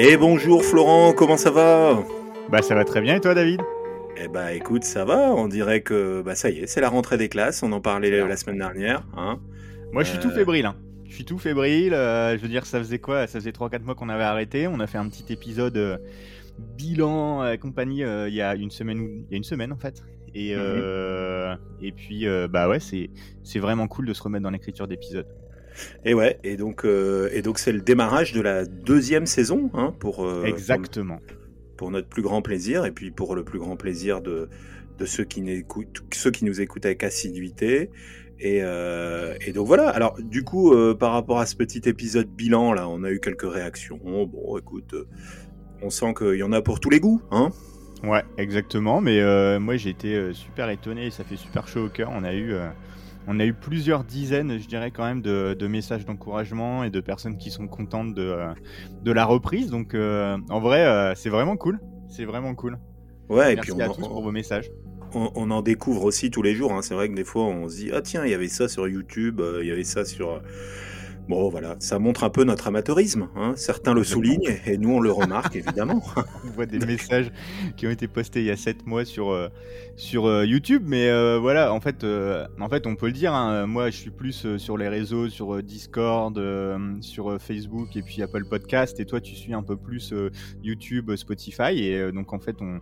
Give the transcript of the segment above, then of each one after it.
Et bonjour Florent, comment ça va? Bah ça va très bien et toi David? Eh bah écoute, ça va, on dirait que bah ça y est, c'est la rentrée des classes, on en parlait la semaine dernière. Hein Moi je suis tout euh, fébrile. Hein. Je suis tout fébrile, euh, je veux dire ça faisait quoi? Ça faisait 3-4 mois qu'on avait arrêté, on a fait un petit épisode euh, bilan compagnie il y a une semaine, il y a une semaine en fait. Et, mhm. et puis bah ouais, c'est vraiment cool de se remettre dans l'écriture d'épisodes. Et ouais, et donc euh, et donc c'est le démarrage de la deuxième saison hein, pour euh, exactement pour, notre plus grand plaisir et puis pour le plus grand plaisir de de ceux qui ceux qui nous écoutent avec assiduité. Et, euh, et donc voilà. Alors du coup, par rapport à ce petit épisode bilan là, on a eu quelques réactions. Bon, écoute, on sent qu'il y en a pour tous les goûts, hein. Ouais, exactement. Mais moi, j'ai été super étonné ça fait super chaud au cœur. On a eu on a eu plusieurs dizaines, je dirais quand même, de, messages d'encouragement et de personnes qui sont contentes de, euh, de la reprise. Donc, euh, en vrai, euh, c'est vraiment cool. C'est vraiment cool. Ouais, et puis on, à tous pour vos messages. On, en découvre aussi tous les jours. Hein. C'est vrai que des fois, on se dit ah tiens, il y avait ça sur YouTube, il y avait ça sur Bon, voilà, ça montre un peu notre amateurisme. Hein. Certains le soulignent et nous, on le remarque, évidemment. on voit des messages qui ont été postés il y a 7 mois sur, euh, sur euh, YouTube, mais euh, voilà, en fait, en fait, on peut le dire. Hein. moi, je suis plus sur les réseaux, sur Discord, sur Facebook et puis Apple Podcast, et toi, tu suis un peu plus YouTube, Spotify, et donc, en fait, on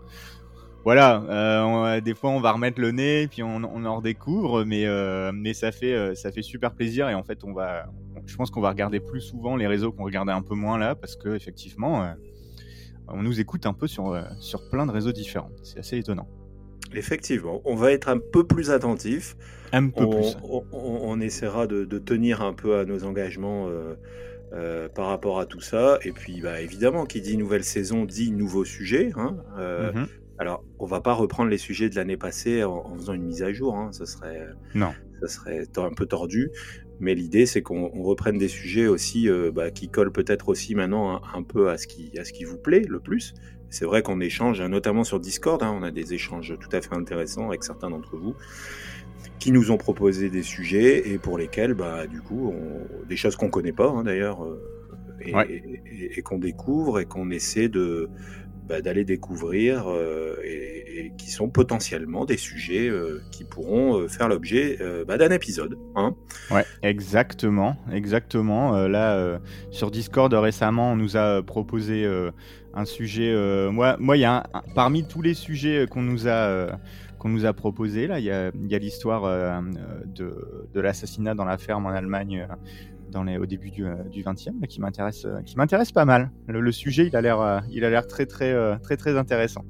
voilà, euh, des fois on va remettre le nez, puis on, en redécouvre, mais, euh, mais ça, fait, euh, ça fait super plaisir et en fait on va, je pense qu'on va regarder plus souvent les réseaux qu'on regardait un peu moins là, parce que effectivement on nous écoute un peu sur, sur plein de réseaux différents. C'est assez étonnant. Effectivement, on va être un peu plus attentif. Un peu on, plus. On, essaiera de, tenir un peu à nos engagements par rapport à tout ça. Et puis, bah, évidemment, qui dit nouvelle saison dit nouveau sujet. Hein, mm-hmm. Alors, on va pas reprendre les sujets de l'année passée en, faisant une mise à jour, hein. ça serait, non, ça serait un peu tordu. Mais l'idée, c'est qu'on reprenne des sujets aussi euh, bah, qui collent peut-être aussi maintenant un, peu à ce qui, à ce qui vous plaît le plus. C'est vrai qu'on échange, hein, notamment sur Discord, hein, on a des échanges tout à fait intéressants avec certains d'entre vous qui nous ont proposé des sujets et pour lesquels, bah, du coup, on, des choses qu'on connaît pas d'ailleurs, euh, et qu'on découvre et qu'on essaie de, bah, d'aller découvrir euh, et, qui sont potentiellement des sujets euh, qui pourront euh, faire l'objet bah, d'un épisode. Hein exactement, exactement. là, sur Discord récemment, on nous a proposé un sujet. moi, moi, y a parmi tous les sujets qu'on nous a qu'on nous a proposé là, il y a, l'histoire de l'assassinat dans la ferme en Allemagne dans les, au début du, euh, du 20e, qui m'intéresse, euh, qui m'intéresse pas mal. Le, sujet, il a l'air, euh, il a l'air très, très, très, très intéressant.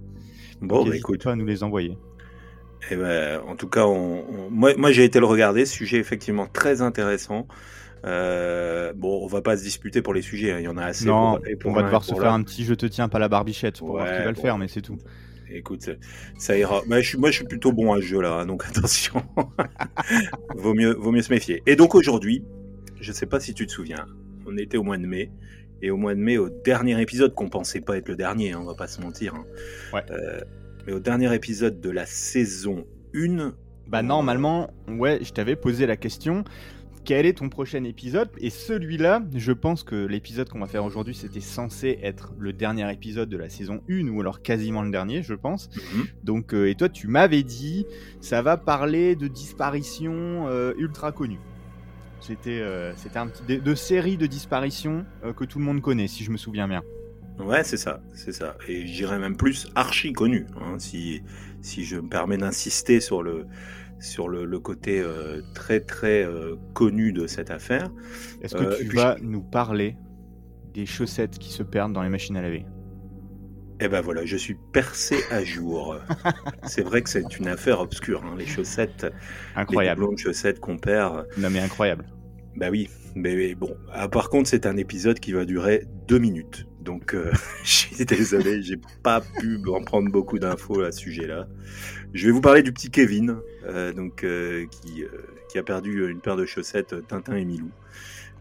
Bon, bah, écoute, pas à nous les envoyer. Eh ben, en tout cas, on, moi, moi j'ai été le regarder. Sujet effectivement très intéressant. bon, on va pas se disputer pour les sujets. Hein. Il y en a assez. Non, on va devoir se faire un petit je te tiens pas la barbichette pour voir qui va le faire, mais c'est tout. Écoute, ça ira. moi, je suis plutôt bon à ce jeu-là, hein, donc attention. vaut mieux, vaut mieux se méfier. Et donc aujourd'hui, je ne sais pas si tu te souviens, on était au mois de mai, et au mois de mai, au dernier épisode, qu'on pensait pas être le dernier, hein, on va pas se mentir, hein. euh, mais au dernier épisode de la saison 1... Bah normalement, ouais, je t'avais posé la question, quel est ton prochain épisode? Et celui-là, je pense que l'épisode qu'on va faire aujourd'hui, c'était censé être le dernier épisode de la saison 1, ou alors quasiment le dernier, je pense. Mhm. Donc, euh, et toi, tu m'avais dit, ça va parler de disparitions euh, ultra connues. C'était euh, c'était un petit de, de série de disparitions euh, que tout le monde connaît, si je me souviens bien. Ouais, c'est ça, c'est ça. Et j'irais même plus archi connu, hein, si si je me permets d'insister sur le sur le, côté euh, très très connu de cette affaire. Est-ce que tu vas nous parler des chaussettes qui se perdent dans les machines à laver? Eh ben voilà, je suis percé à jour. c'est vrai que c'est une affaire obscure, hein, les chaussettes. Incroyable. Les chaussettes qu'on perd. Non mais incroyable. Bah oui, mais, bon. Ah, par contre, c'est un épisode qui va durer deux minutes. Donc, euh, je suis désolé, j'ai pas pu en prendre beaucoup d'infos à ce sujet-là. Je vais vous parler du petit Kevin, euh, donc euh, qui, qui a perdu une paire de chaussettes Tintin et Milou.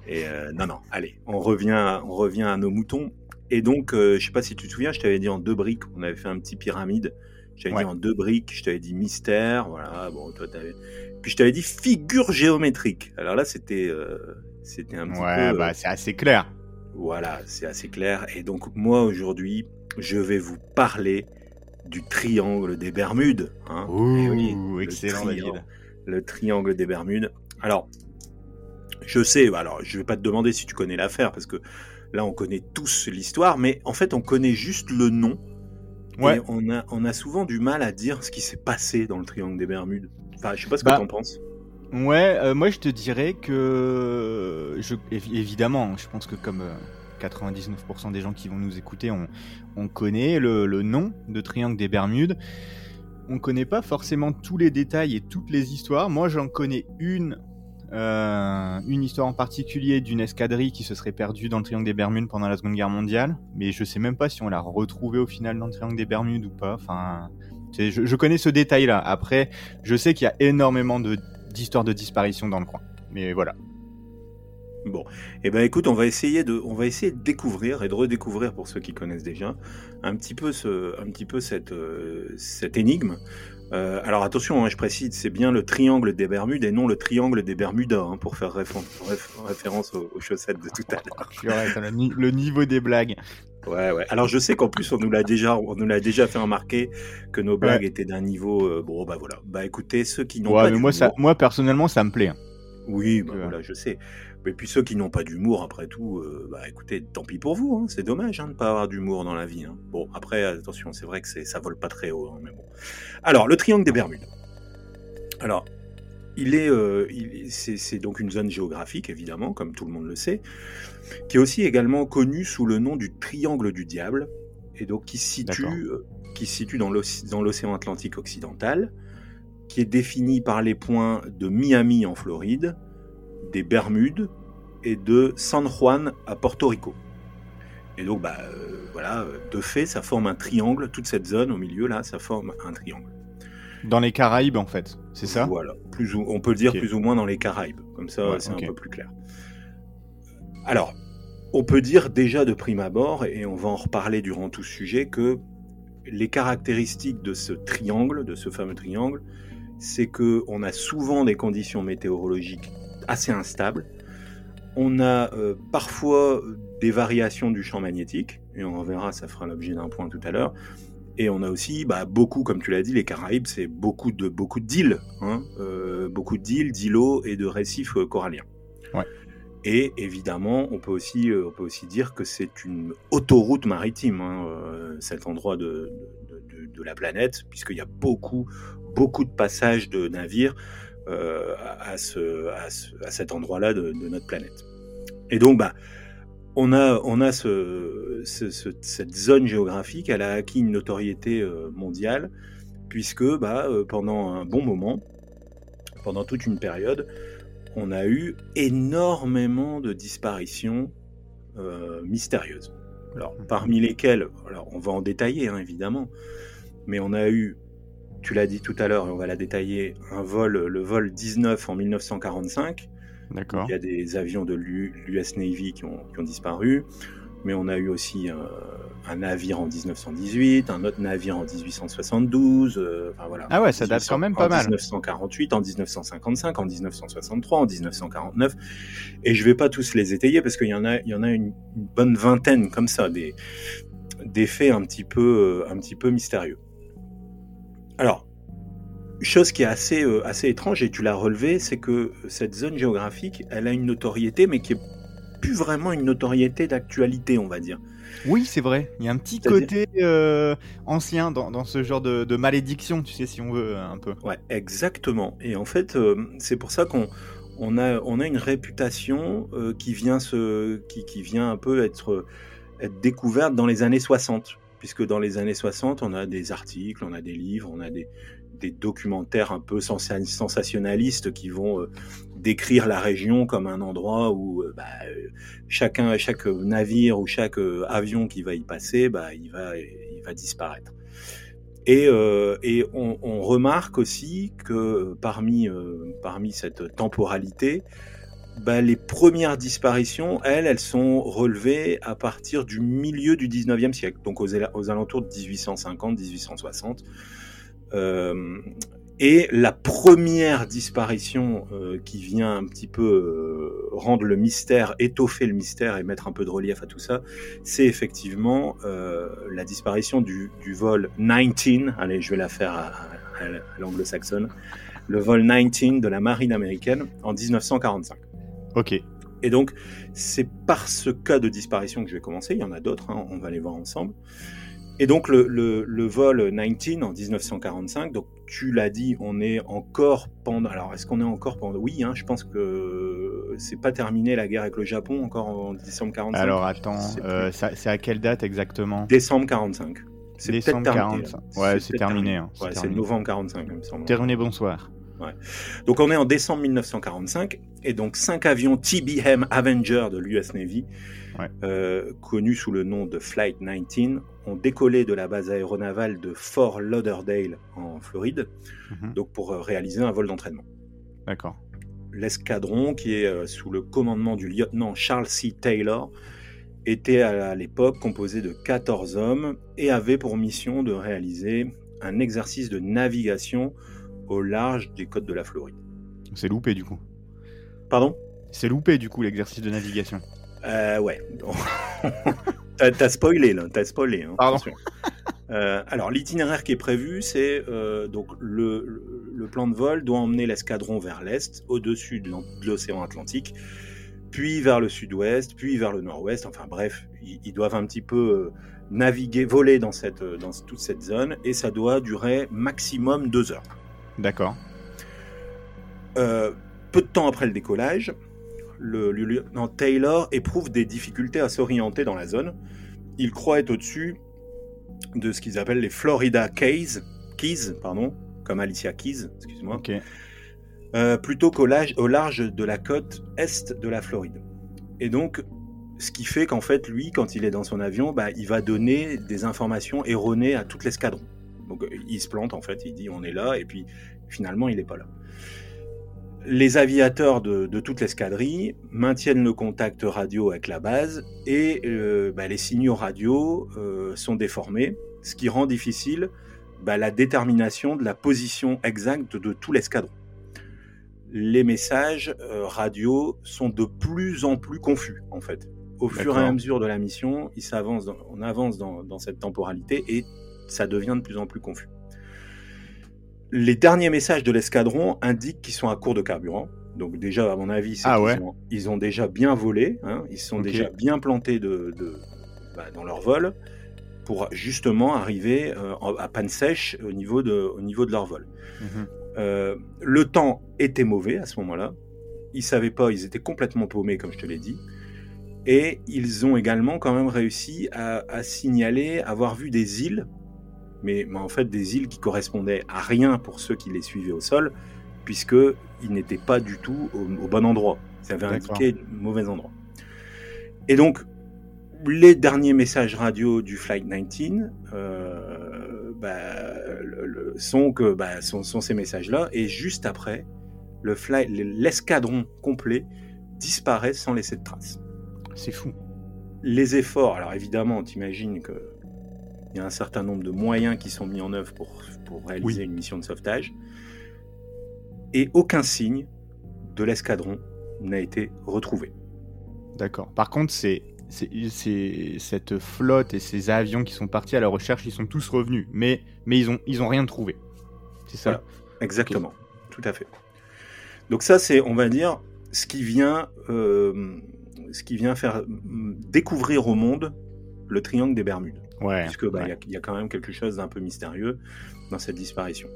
Et non, non, allez, on revient, on revient à nos moutons. Et donc, je sais pas si tu te souviens, je t'avais dit en deux briques, on avait fait un petit pyramide. Je t'avais dit en deux briques, je t'avais dit mystère, voilà. Bon, toi, t'avais puis je t'avais dit figure géométrique. Alors là, c'était euh, c'était un petit ouais, peu. bah c'est assez clair. Voilà, c'est assez clair. Et donc moi aujourd'hui, je vais vous parler du triangle des Bermudes. Hein. Ouh, excellent Le triangle des Bermudes. Alors, je sais, alors je vais pas te demander si tu connais l'affaire, parce que là on connaît tous l'histoire, mais en fait on connaît juste le nom. Ouais. on a, on a souvent du mal à dire ce qui s'est passé dans le triangle des Bermudes. Enfin, je sais pas ce que bah, tu en penses. Ouais, euh, moi je te dirais que, je, évidemment, je pense que comme 99% euh, des gens qui vont nous écouter, on, on connaît le, le, nom de Triangle des Bermudes. On connaît pas forcément tous les détails et toutes les histoires. Moi j'en connais une euh, une histoire en particulier d'une escadrille qui se serait perdue dans le triangle des Bermudes pendant la Seconde Guerre mondiale, mais je sais même pas si on l'a retrouvée au final dans le triangle des Bermudes ou pas. Enfin, je, connais ce détail-là. Après, je sais qu'il y a énormément d'histoires de, disparition dans le coin, mais voilà. Bon, eh ben écoute, on va essayer de, on va essayer de découvrir et de redécouvrir pour ceux qui connaissent déjà un petit peu ce, un petit peu cette, euh, cette énigme. Euh, alors attention, hein, je précise, c'est bien le triangle des Bermudes et non le triangle des Bermudas, hein, pour faire référence aux, chaussettes de tout à l'heure. le, niveau des blagues. Ouais, ouais. Alors je sais qu'en plus on nous l'a déjà, on nous l'a déjà fait remarquer que nos blagues étaient d'un niveau. Euh, bon, bah voilà. Bah écoutez, ceux qui n'ont pas. Mais moi, ça, moi personnellement, ça me plaît. Hein. Oui, bah, voilà, je sais. Et puis ceux qui n'ont pas d'humour, après tout, euh, bah écoutez, tant pis pour vous, hein. c'est dommage hein, de ne pas avoir d'humour dans la vie. Hein. Bon, après, attention, c'est vrai que ça vole pas très haut, mais bon. Alors, le triangle des Bermudes. Alors, il est, euh, c'est donc une zone géographique, évidemment, comme tout le monde le sait, qui est aussi également connue sous le nom du triangle du diable, et donc qui se situe, euh, qui se situe dans l'océan Atlantique occidental, qui est défini par les points de Miami en Floride, des Bermudes et de San Juan à Porto Rico. Et donc, bah, euh, voilà, de fait, ça forme un triangle. Toute cette zone au milieu, là, ça forme un triangle. Dans les Caraïbes, en fait, c'est ça? Voilà, plus ou, on peut le dire plus ou moins dans les Caraïbes. Comme ça, c'est un peu plus clair. Alors, on peut dire déjà de prime abord, et on va en reparler durant tout ce sujet, que les caractéristiques de ce triangle, de ce fameux triangle, c'est que on a souvent des conditions météorologiques assez instable. On a euh, parfois des variations du champ magnétique, et on verra, ça fera l'objet d'un point tout à l'heure. Et on a aussi bah, beaucoup, comme tu l'as dit, les Caraïbes, c'est beaucoup de beaucoup d'îles, hein, euh, beaucoup d'îles, d'îlots et de récifs euh, coralliens. Et évidemment, on peut aussi, on peut aussi dire que c'est une autoroute maritime, hein, cet endroit de, de, la planète, puisqu'il y a beaucoup, beaucoup de passages de navires euh, à, ce, à, cet endroit-là de, notre planète. Et donc, bah, on a, on a ce, cette zone géographique, elle a acquis une notoriété euh, mondiale, puisque bah, euh, pendant un bon moment, pendant toute une période, on a eu énormément de disparitions mystérieuses. Alors, parmi lesquelles, alors on va en détailler hein, évidemment, mais on a eu tu l'as dit tout à l'heure, et on va la détailler, un vol, le vol 19 en 1945. D'accord. Il y a des avions de l'US Navy qui ont, disparu, mais on a eu aussi un, navire en 1918, un autre navire en 1872. Euh, enfin, voilà. Ah ouais, ça date quand même pas mal. En 1948, en 1955, en 1963, en 1949. Et je vais pas tous les étayer parce qu'il y en a, il y en a une, bonne vingtaine comme ça, des, des faits un petit peu, un petit peu mystérieux. Alors, chose qui est assez, euh, assez étrange, et tu l'as relevé, c'est que cette zone géographique, elle a une notoriété, mais qui est plus vraiment une notoriété d'actualité, on va dire. Oui, c'est vrai. Il y a un petit côté euh, ancien dans, ce genre de, malédiction, tu sais, si on veut, un peu. Ouais, exactement. Et en fait, euh, c'est pour ça qu'on on a, on a une réputation qui, vient se, qui, qui, vient un peu être, être découverte dans les années 60 puisque dans les années 60, on a des articles, on a des livres, on a des, documentaires un peu sensationnalistes qui vont euh, décrire la région comme un endroit où euh, bah, euh, chacun, chaque navire ou chaque avion qui va y passer, bah, il, va, disparaître. Et, on, remarque aussi que parmi cette temporalité, bah, les premières disparitions, elles, elles sont relevées à partir du milieu du 19e siècle, donc aux, alentours de 1850-1860. Euh, Et la première disparition euh, qui vient un petit peu euh, rendre le mystère, étoffer le mystère et mettre un peu de relief à tout ça, c'est effectivement la disparition du, vol 19, allez je vais la faire à, à, à l'anglo-saxonne, le vol 19 de la marine américaine en 1945. Ok. Et donc c'est par ce cas de disparition que je vais commencer, il y en a d'autres, hein, on va les voir ensemble. Et donc le, le, le, vol 19 en 1945, donc tu l'as dit, on est encore pendant. Alors est-ce qu'on est encore pendant? Oui, hein, je pense que c'est pas terminé la guerre avec le Japon encore en décembre 45. Alors attends, euh, c'est à quelle date exactement? Décembre 45. C'est décembre 45. Ouais, c'est terminé. Hein, ouais, c'est novembre 45, il me semble. Terminé, bonsoir. Ouais. Donc on est en décembre 1945 et donc cinq avions TBM Avenger de l'US Navy, ouais. euh, connus sous le nom de Flight 19, ont décollé de la base aéronavale de Fort Lauderdale en Floride, Mhm. donc pour euh, réaliser un vol d'entraînement. D'accord. L'escadron, qui est euh, sous le commandement du lieutenant Charles C. Taylor, était à à l'époque composé de 14 hommes et avait pour mission de réaliser un exercice de navigation au large des côtes de la Floride. C'est loupé du coup. Pardon? C'est loupé du coup l'exercice de navigation. Euh, ouais. t'as, spoilé là, t'as spoilé. Hein, Pardon. Euh, alors l'itinéraire qui est prévu, c'est euh, donc le, plan de vol doit emmener l'escadron vers l'est, au-dessus de l'océan Atlantique, puis vers le sud-ouest, puis vers le nord-ouest. Enfin bref, ils, ils doivent un petit peu euh, naviguer, voler dans cette dans toute cette zone, et ça doit durer maximum deux heures. D'accord. Euh, peu de temps après le décollage, le, le lieutenant Taylor éprouve des difficultés à s'orienter dans la zone. Il croit être au-dessus de ce qu'ils appellent les Florida Keys, Keys pardon, comme Alicia Keys, excuse-moi, euh, plutôt qu'au large, au large de la côte est de la Floride. Et donc, ce qui fait qu'en fait, lui, quand il est dans son avion, bah, il va donner des informations erronées à toute l'escadron. Donc, euh, il se plante en fait, il dit on est là, et puis finalement, il n'est pas là. Les aviateurs de, de toute l'escadrille maintiennent le contact radio avec la base et euh, bah, les signaux radio euh, sont déformés, ce qui rend difficile bah, la détermination de la position exacte de tout l'escadron. Les messages euh, radio sont de plus en plus confus en fait. Au fur et à mesure de la mission, il s'avance dans- on avance dans, dans cette temporalité et ça devient de plus en plus confus. Les derniers messages de l'escadron indiquent qu'ils sont à court de carburant. Donc déjà, à mon avis, Ah ont, ils ont déjà bien volé, hein, ils se sont déjà bien plantés de, de- bah, dans leur vol pour justement arriver euh, à panne sèche au niveau de, au niveau de leur vol. Mhm. Euh, le temps était mauvais à ce moment-là. Ils savaient pas, ils étaient complètement paumés, comme je te l'ai dit. Et ils ont également quand même réussi à, à signaler avoir vu des îles, mais, mais en fait des îles qui correspondaient à rien pour ceux qui les suivaient au sol, puisque ils n'étaient pas du tout au, au bon endroit. Ça avait indiqué le mauvais endroit. Et donc, les derniers messages radio du Flight 19 euh, bah, le- le- sont, que, bah, sont, sont ces messages-là. Et juste après, le l'escadron complet disparaît sans laisser de traces. C'est fou. Les efforts, alors évidemment, t'imagines qu'il y a un certain nombre de moyens qui sont mis en œuvre pour, pour réaliser Oui. une mission de sauvetage. Et aucun signe de l'escadron n'a été retrouvé. D'accord. Par contre, c'est cette flotte et ces avions qui sont partis à la recherche, ils sont tous revenus, mais mais ils ont ils ont rien trouvé. C'est ça? Voilà. Exactement, tout à fait. Donc ça, c'est, on va dire, ce qui vient, euh, ce qui vient faire mm, découvrir au monde le triangle des Bermudes, Ouais. puisque bah, il y ouais. a- il y, a quand même quelque chose d'un peu mystérieux dans cette disparition.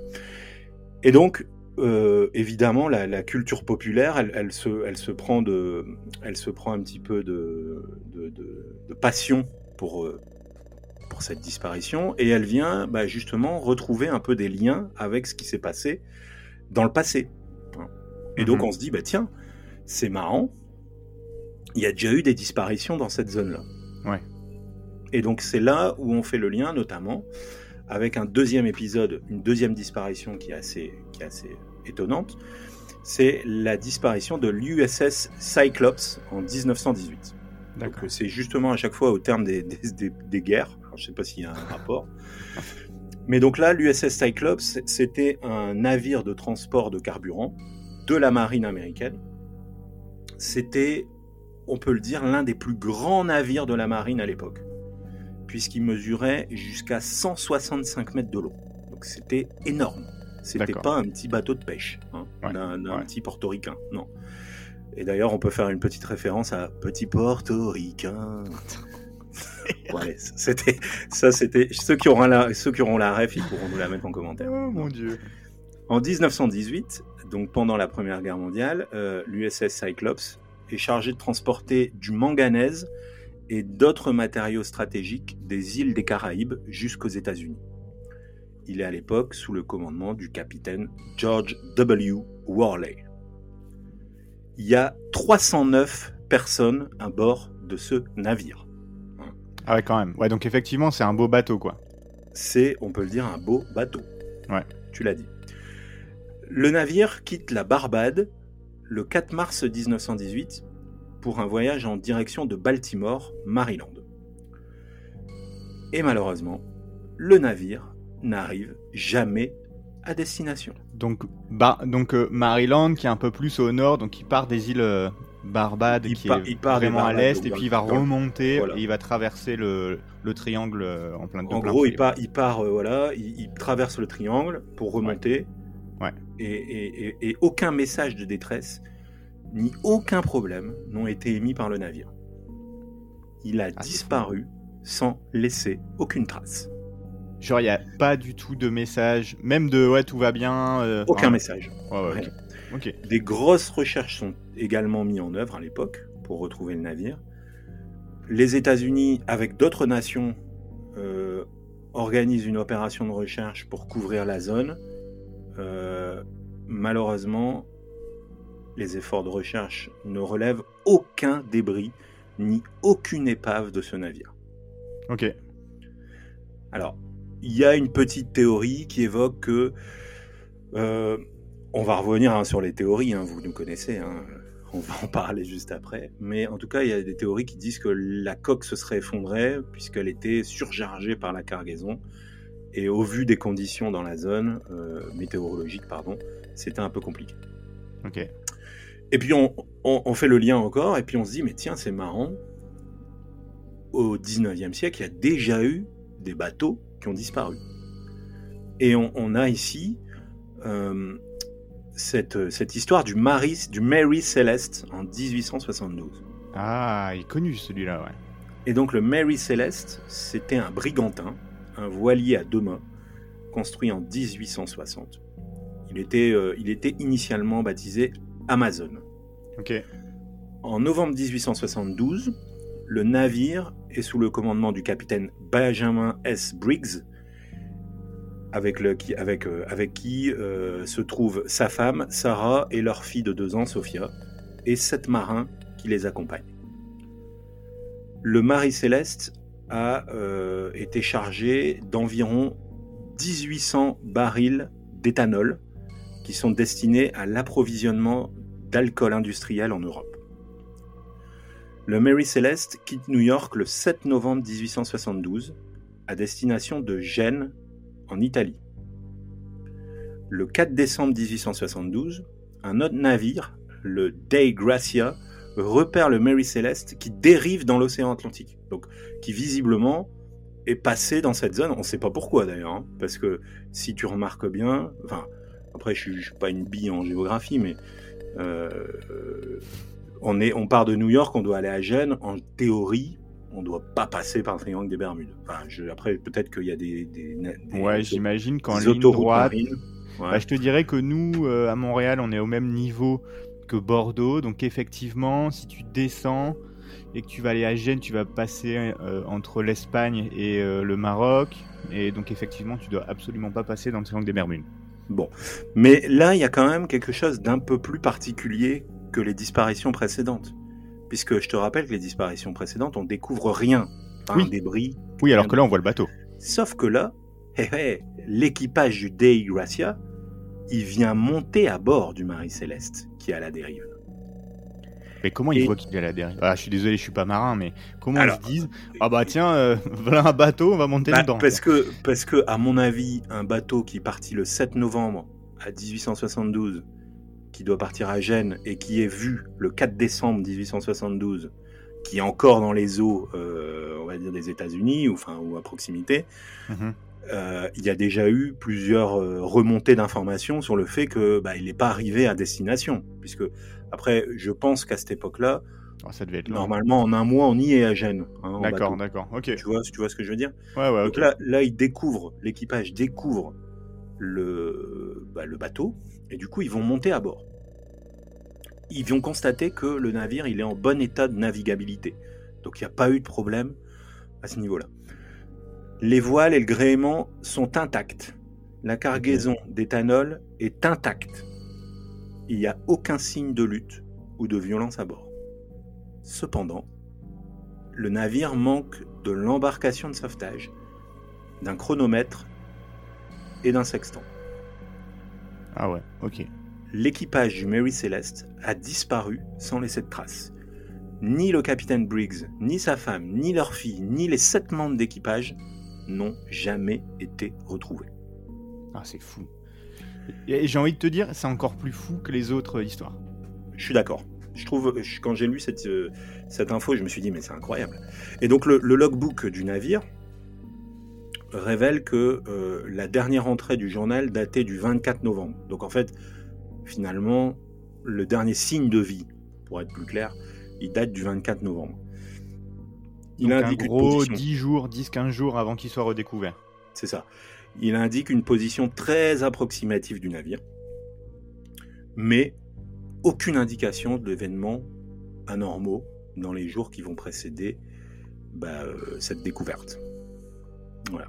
Et donc, euh, évidemment, la, la culture populaire, elle, elle se, elle se prend de, elle se prend un petit peu de, de, de- de passion pour euh, pour cette disparition et elle vient bah, justement retrouver un peu des liens avec ce qui s'est passé dans le passé. Et donc Mhm. on se dit bah tiens, c'est marrant, il y a déjà eu des disparitions dans cette zone-là. Ouais. Et donc c'est là où on fait le lien notamment avec un deuxième épisode, une deuxième disparition qui est assez, qui est assez étonnante. C'est la disparition de l'USS Cyclops en 1918. Donc c'est justement à chaque fois au terme des, des, des- des guerres. Alors, je sais pas s'il y a un rapport. Mais donc là, l'USS Cyclops, c'était un navire de transport de carburant de la marine américaine. C'était, on peut le dire, l'un des plus grands navires de la marine à l'époque, puisqu'il mesurait jusqu'à 165 mètres de long. Donc c'était énorme. C'était pas un petit bateau de pêche, hein, Ouais, d'un ouais. petit portoricain, non. Et d'ailleurs, on peut faire une petite référence à Petit portoricain. ouais, c'était ça, c'était ceux qui auront la ceux qui auront la ref, ils pourront nous la mettre en commentaire. Oh mon dieu. En 1918, donc pendant la Première Guerre mondiale, euh, l'USS Cyclops est chargé de transporter du manganèse et d'autres matériaux stratégiques des îles des Caraïbes jusqu'aux États-Unis. Il est à l'époque sous le commandement du capitaine George W. Worley. Il y a 309 personnes à bord de ce navire. Ah ouais, quand même. Ouais, donc effectivement, c'est un beau bateau, quoi. C'est, on peut le dire, un beau bateau. Ouais. Tu l'as dit. Le navire quitte la Barbade le 4 mars 1918 pour un voyage en direction de Baltimore, Maryland. Et malheureusement, le navire n'arrive jamais à destination. Donc, bah, donc euh, Maryland, qui est un peu plus au nord, donc il part des îles euh, Barbade, Il qui part- est il part des vraiment à Barbades, l'est, et puis il va remonter, voilà. et il va traverser le, le triangle euh, en plein de En gros, il part, il part voilà, il, il traverse le triangle pour remonter. Ouais. Et, et- et- et aucun message de détresse ni aucun problème n'ont été émis par le navire. Il a Ah, disparu sans laisser aucune trace. Genre, il n'y a pas du tout de message, même de ouais, tout va bien. euh, Aucun message. Ouais, ouais. Des grosses recherches sont également mises en œuvre à l'époque pour retrouver le navire. Les États-Unis, avec d'autres nations, euh, organisent une opération de recherche pour couvrir la zone. Euh, malheureusement, les efforts de recherche ne relèvent aucun débris ni aucune épave de ce navire. Ok. Alors, il y a une petite théorie qui évoque que. euh, on va revenir hein, sur les théories, hein, vous nous connaissez, hein, on va en parler juste après. Mais en tout cas, il y a des théories qui disent que la coque se serait effondrée puisqu'elle était surchargée par la cargaison. Et au vu des conditions dans la zone euh, météorologique, pardon, c'était un peu compliqué. Ok. Et puis on, on- on fait le lien encore, et puis on se dit, mais tiens, c'est marrant, au 19e siècle, il y a déjà eu des bateaux qui ont disparu. Et on, on a ici euh, cette, cette histoire du, Mary, du Mary Celeste en 1872. Ah, il est connu celui-là, ouais. Et donc le Mary Celeste, c'était un brigantin, un voilier à deux mâts, construit en 1860. Il était, euh, il était initialement baptisé Amazon. Ok. En novembre 1872, le navire est sous le commandement du capitaine Benjamin S. Briggs, avec, le, qui, avec, euh, avec qui euh, se trouvent sa femme, Sarah, et leur fille de deux ans, Sophia, et sept marins qui les accompagnent. Le Marie Céleste a euh, été chargé d'environ 1800 barils d'éthanol qui sont destinés à l'approvisionnement d'alcool industriel en Europe. Le Mary Celeste quitte New York le 7 novembre 1872 à destination de Gênes en Italie. Le 4 décembre 1872, un autre navire, le Dei Gracia, repère le Mary Celeste qui dérive dans l'océan Atlantique. Donc, qui visiblement est passé dans cette zone. On ne sait pas pourquoi d'ailleurs, hein, parce que si tu remarques bien, enfin, après je ne suis pas une bille en géographie, mais on, est, on part de New York, on doit aller à Gênes. En théorie, on ne doit pas passer par le triangle des Bermudes. Enfin, je- après, peut-être qu'il y a des, des, des- Ouais, j'imagine qu'en ligne droite. Ouais. Bah, je te dirais que nous, euh, à Montréal, on est au même niveau que Bordeaux. Donc effectivement, si tu descends et que tu vas aller à Gênes, tu vas passer euh, entre l'Espagne et euh, le Maroc. Et donc effectivement, tu dois absolument pas passer dans le triangle des Bermudes. Bon. Mais là, il y a quand même quelque chose d'un peu plus particulier que les disparitions précédentes. Puisque je te rappelle que les disparitions précédentes, on découvre rien. Pas Oui. un débris. Oui, alors que là, on voit le bateau. Sauf que là, hé, hé, l'équipage du Dei Gracia, il vient monter à bord du Marie Céleste qui est à la dérive. Mais comment ils voient qu'il y a la dérive ah, Je suis désolé, je suis pas marin, mais comment ils se disent Ah bah tiens, euh, voilà un bateau, on va monter bah, dedans Parce que, parce que, à mon avis, un bateau qui partit le 7 novembre à 1872, qui doit partir à Gênes et qui est vu le 4 décembre 1872, qui est encore dans les eaux, euh, on va dire, des États-Unis ou, enfin, ou à proximité. Mhm. Euh, il y a déjà eu plusieurs remontées d'informations sur le fait que bah, il n'est pas arrivé à destination, puisque après, je pense qu'à cette époque-là, oh, ça devait être normalement en un mois, on y est à Gênes. Hein, d'accord, d'accord. Ok. Tu vois, tu vois ce que je veux dire? Ouais, ouais. Donc là, là, ils découvrent, l'équipage découvre le, bah, le bateau, et du coup, ils vont monter à bord. Ils vont constater que le navire, il est en bon état de navigabilité. Donc il n'y a pas eu de problème à ce niveau-là. Les voiles et le gréement sont intacts. La cargaison d'éthanol est intacte il n'y a aucun signe de lutte ou de violence à bord. Cependant, le navire manque de l'embarcation de sauvetage, d'un chronomètre et d'un sextant. Ah ouais, ok. L'équipage du Mary Celeste a disparu sans laisser de traces. Ni le capitaine Briggs, ni sa femme, ni leur fille, ni les sept membres d'équipage n'ont jamais été retrouvés. Ah, c'est fou. Et j'ai envie de te dire, c'est encore plus fou que les autres histoires. Je suis d'accord. Je trouve, quand j'ai lu cette, euh, cette info, je me suis dit, mais c'est incroyable. Et donc, le, logbook du navire révèle que euh, la dernière entrée du journal datait du 24 novembre. Donc, en fait, finalement, le dernier signe de vie, pour être plus clair, il date du 24 novembre. Il Donc indique un gros 10 jours, 10-15 jours avant qu'il soit redécouvert. C'est ça il indique une position très approximative du navire, mais aucune indication d'événements anormaux dans les jours qui vont précéder bah, euh, cette découverte. Voilà.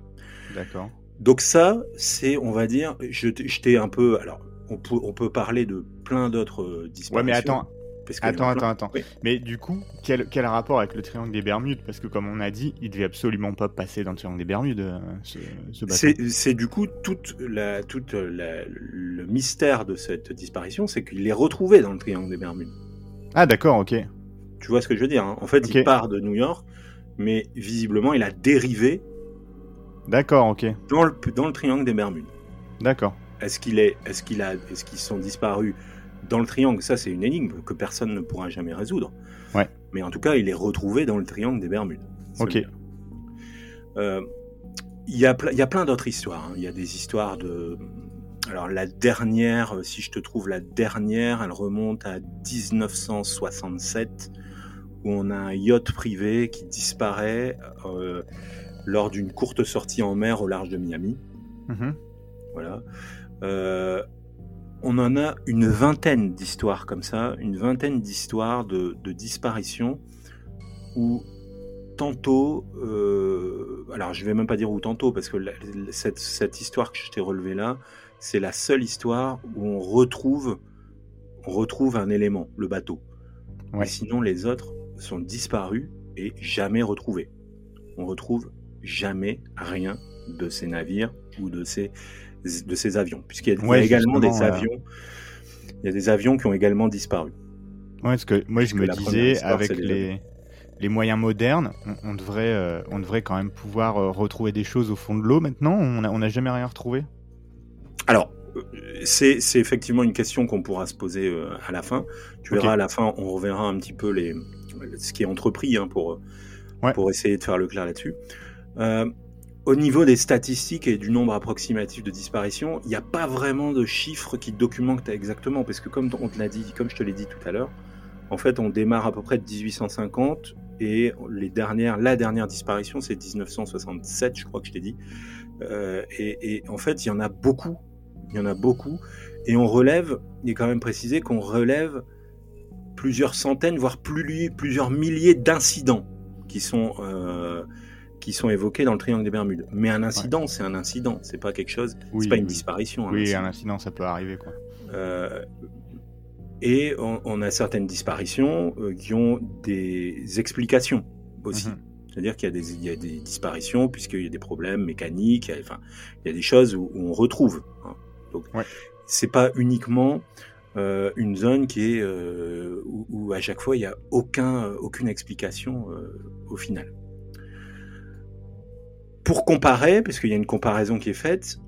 D'accord. Donc ça, c'est, on va dire, je, t'ai un peu, alors, on peut, on peut parler de plein d'autres disparitions. Ouais, mais attends, attends, attends, attends. Mais du coup, quel, quel, rapport avec le triangle des Bermudes? Parce que comme on a dit, il devait absolument pas passer dans le triangle des Bermudes, euh, ce, bateau. C'est du coup toute la, toute le mystère de cette disparition, c'est qu'il est retrouvé dans le triangle des Bermudes. Ah d'accord, ok. Tu vois ce que je veux dire hein? En fait, il part de New York, mais visiblement, il a dérivé. D'accord, ok. Dans le, dans le triangle des Bermudes. D'accord. Est-ce qu'il est, est-ce qu'il a, est-ce qu'ils sont disparus dans le triangle, ça c'est une énigme que personne ne pourra jamais résoudre. Ouais. Mais en tout cas, il est retrouvé dans le triangle des Bermudes. Ok. Euh, il y, a y a plein d'autres histoires. Hein. Il y a des histoires de. Alors la dernière, euh, si je te trouve la dernière, elle remonte à 1967, où on a un yacht privé qui disparaît euh, lors d'une courte sortie en mer au large de Miami. Mm-hmm. Voilà on en a une vingtaine d'histoires comme ça, une vingtaine d'histoires de, disparitions où tantôt, euh, alors je vais même pas dire où tantôt, parce que cette, histoire que je t'ai relevée là, c'est la seule histoire où on retrouve, on retrouve un élément, le bateau. Sinon, les autres sont disparus et jamais retrouvés. On retrouve jamais rien de ces navires ou de ces de ces avions, puisqu'il y a, également des avions. Il y a des avions qui ont également disparu. Ouais, parce que moi je me disais avec les, les moyens modernes, on, devrait euh, on devrait quand même pouvoir euh, retrouver des choses au fond de l'eau. Maintenant, on n'a jamais rien retrouvé? Alors. Euh, c'est effectivement une question qu'on pourra se poser à la fin. Tu verras à la fin, on reverra un petit peu les, ce qui est entrepris hein, pour, pour essayer de faire le clair là-dessus. Au niveau des statistiques et du nombre approximatif de disparitions, il n'y a pas vraiment de chiffres qui documentent exactement, parce que comme on te l'a dit, comme je te l'ai dit tout à l'heure, en fait, on démarre à peu près de 1850 et les dernières, la dernière disparition, c'est 1967, je crois que je t'ai dit. Euh, et, en fait, il y en a beaucoup, il y en a beaucoup, et on relève, il est quand même précisé qu'on relève plusieurs centaines, voire plus, plusieurs milliers d'incidents qui sont euh, qui sont évoqués dans le triangle des Bermudes. Mais un incident, c'est un incident, c'est pas quelque chose, c'est pas une disparition. oui, un incident, ça peut arriver, quoi. Euh, et on, a certaines disparitions euh, qui ont des explications aussi. Mhm. C'est-à-dire qu'il y, y, a des disparitions puisqu'il y a des problèmes mécaniques, il y a, enfin, il y a des choses où, on retrouve. Hein. Donc, c'est pas uniquement euh, une zone qui est euh, où, à chaque fois il n'y a aucun, aucune explication au final. Pour comparer, parce qu'il y a une comparaison qui est faite,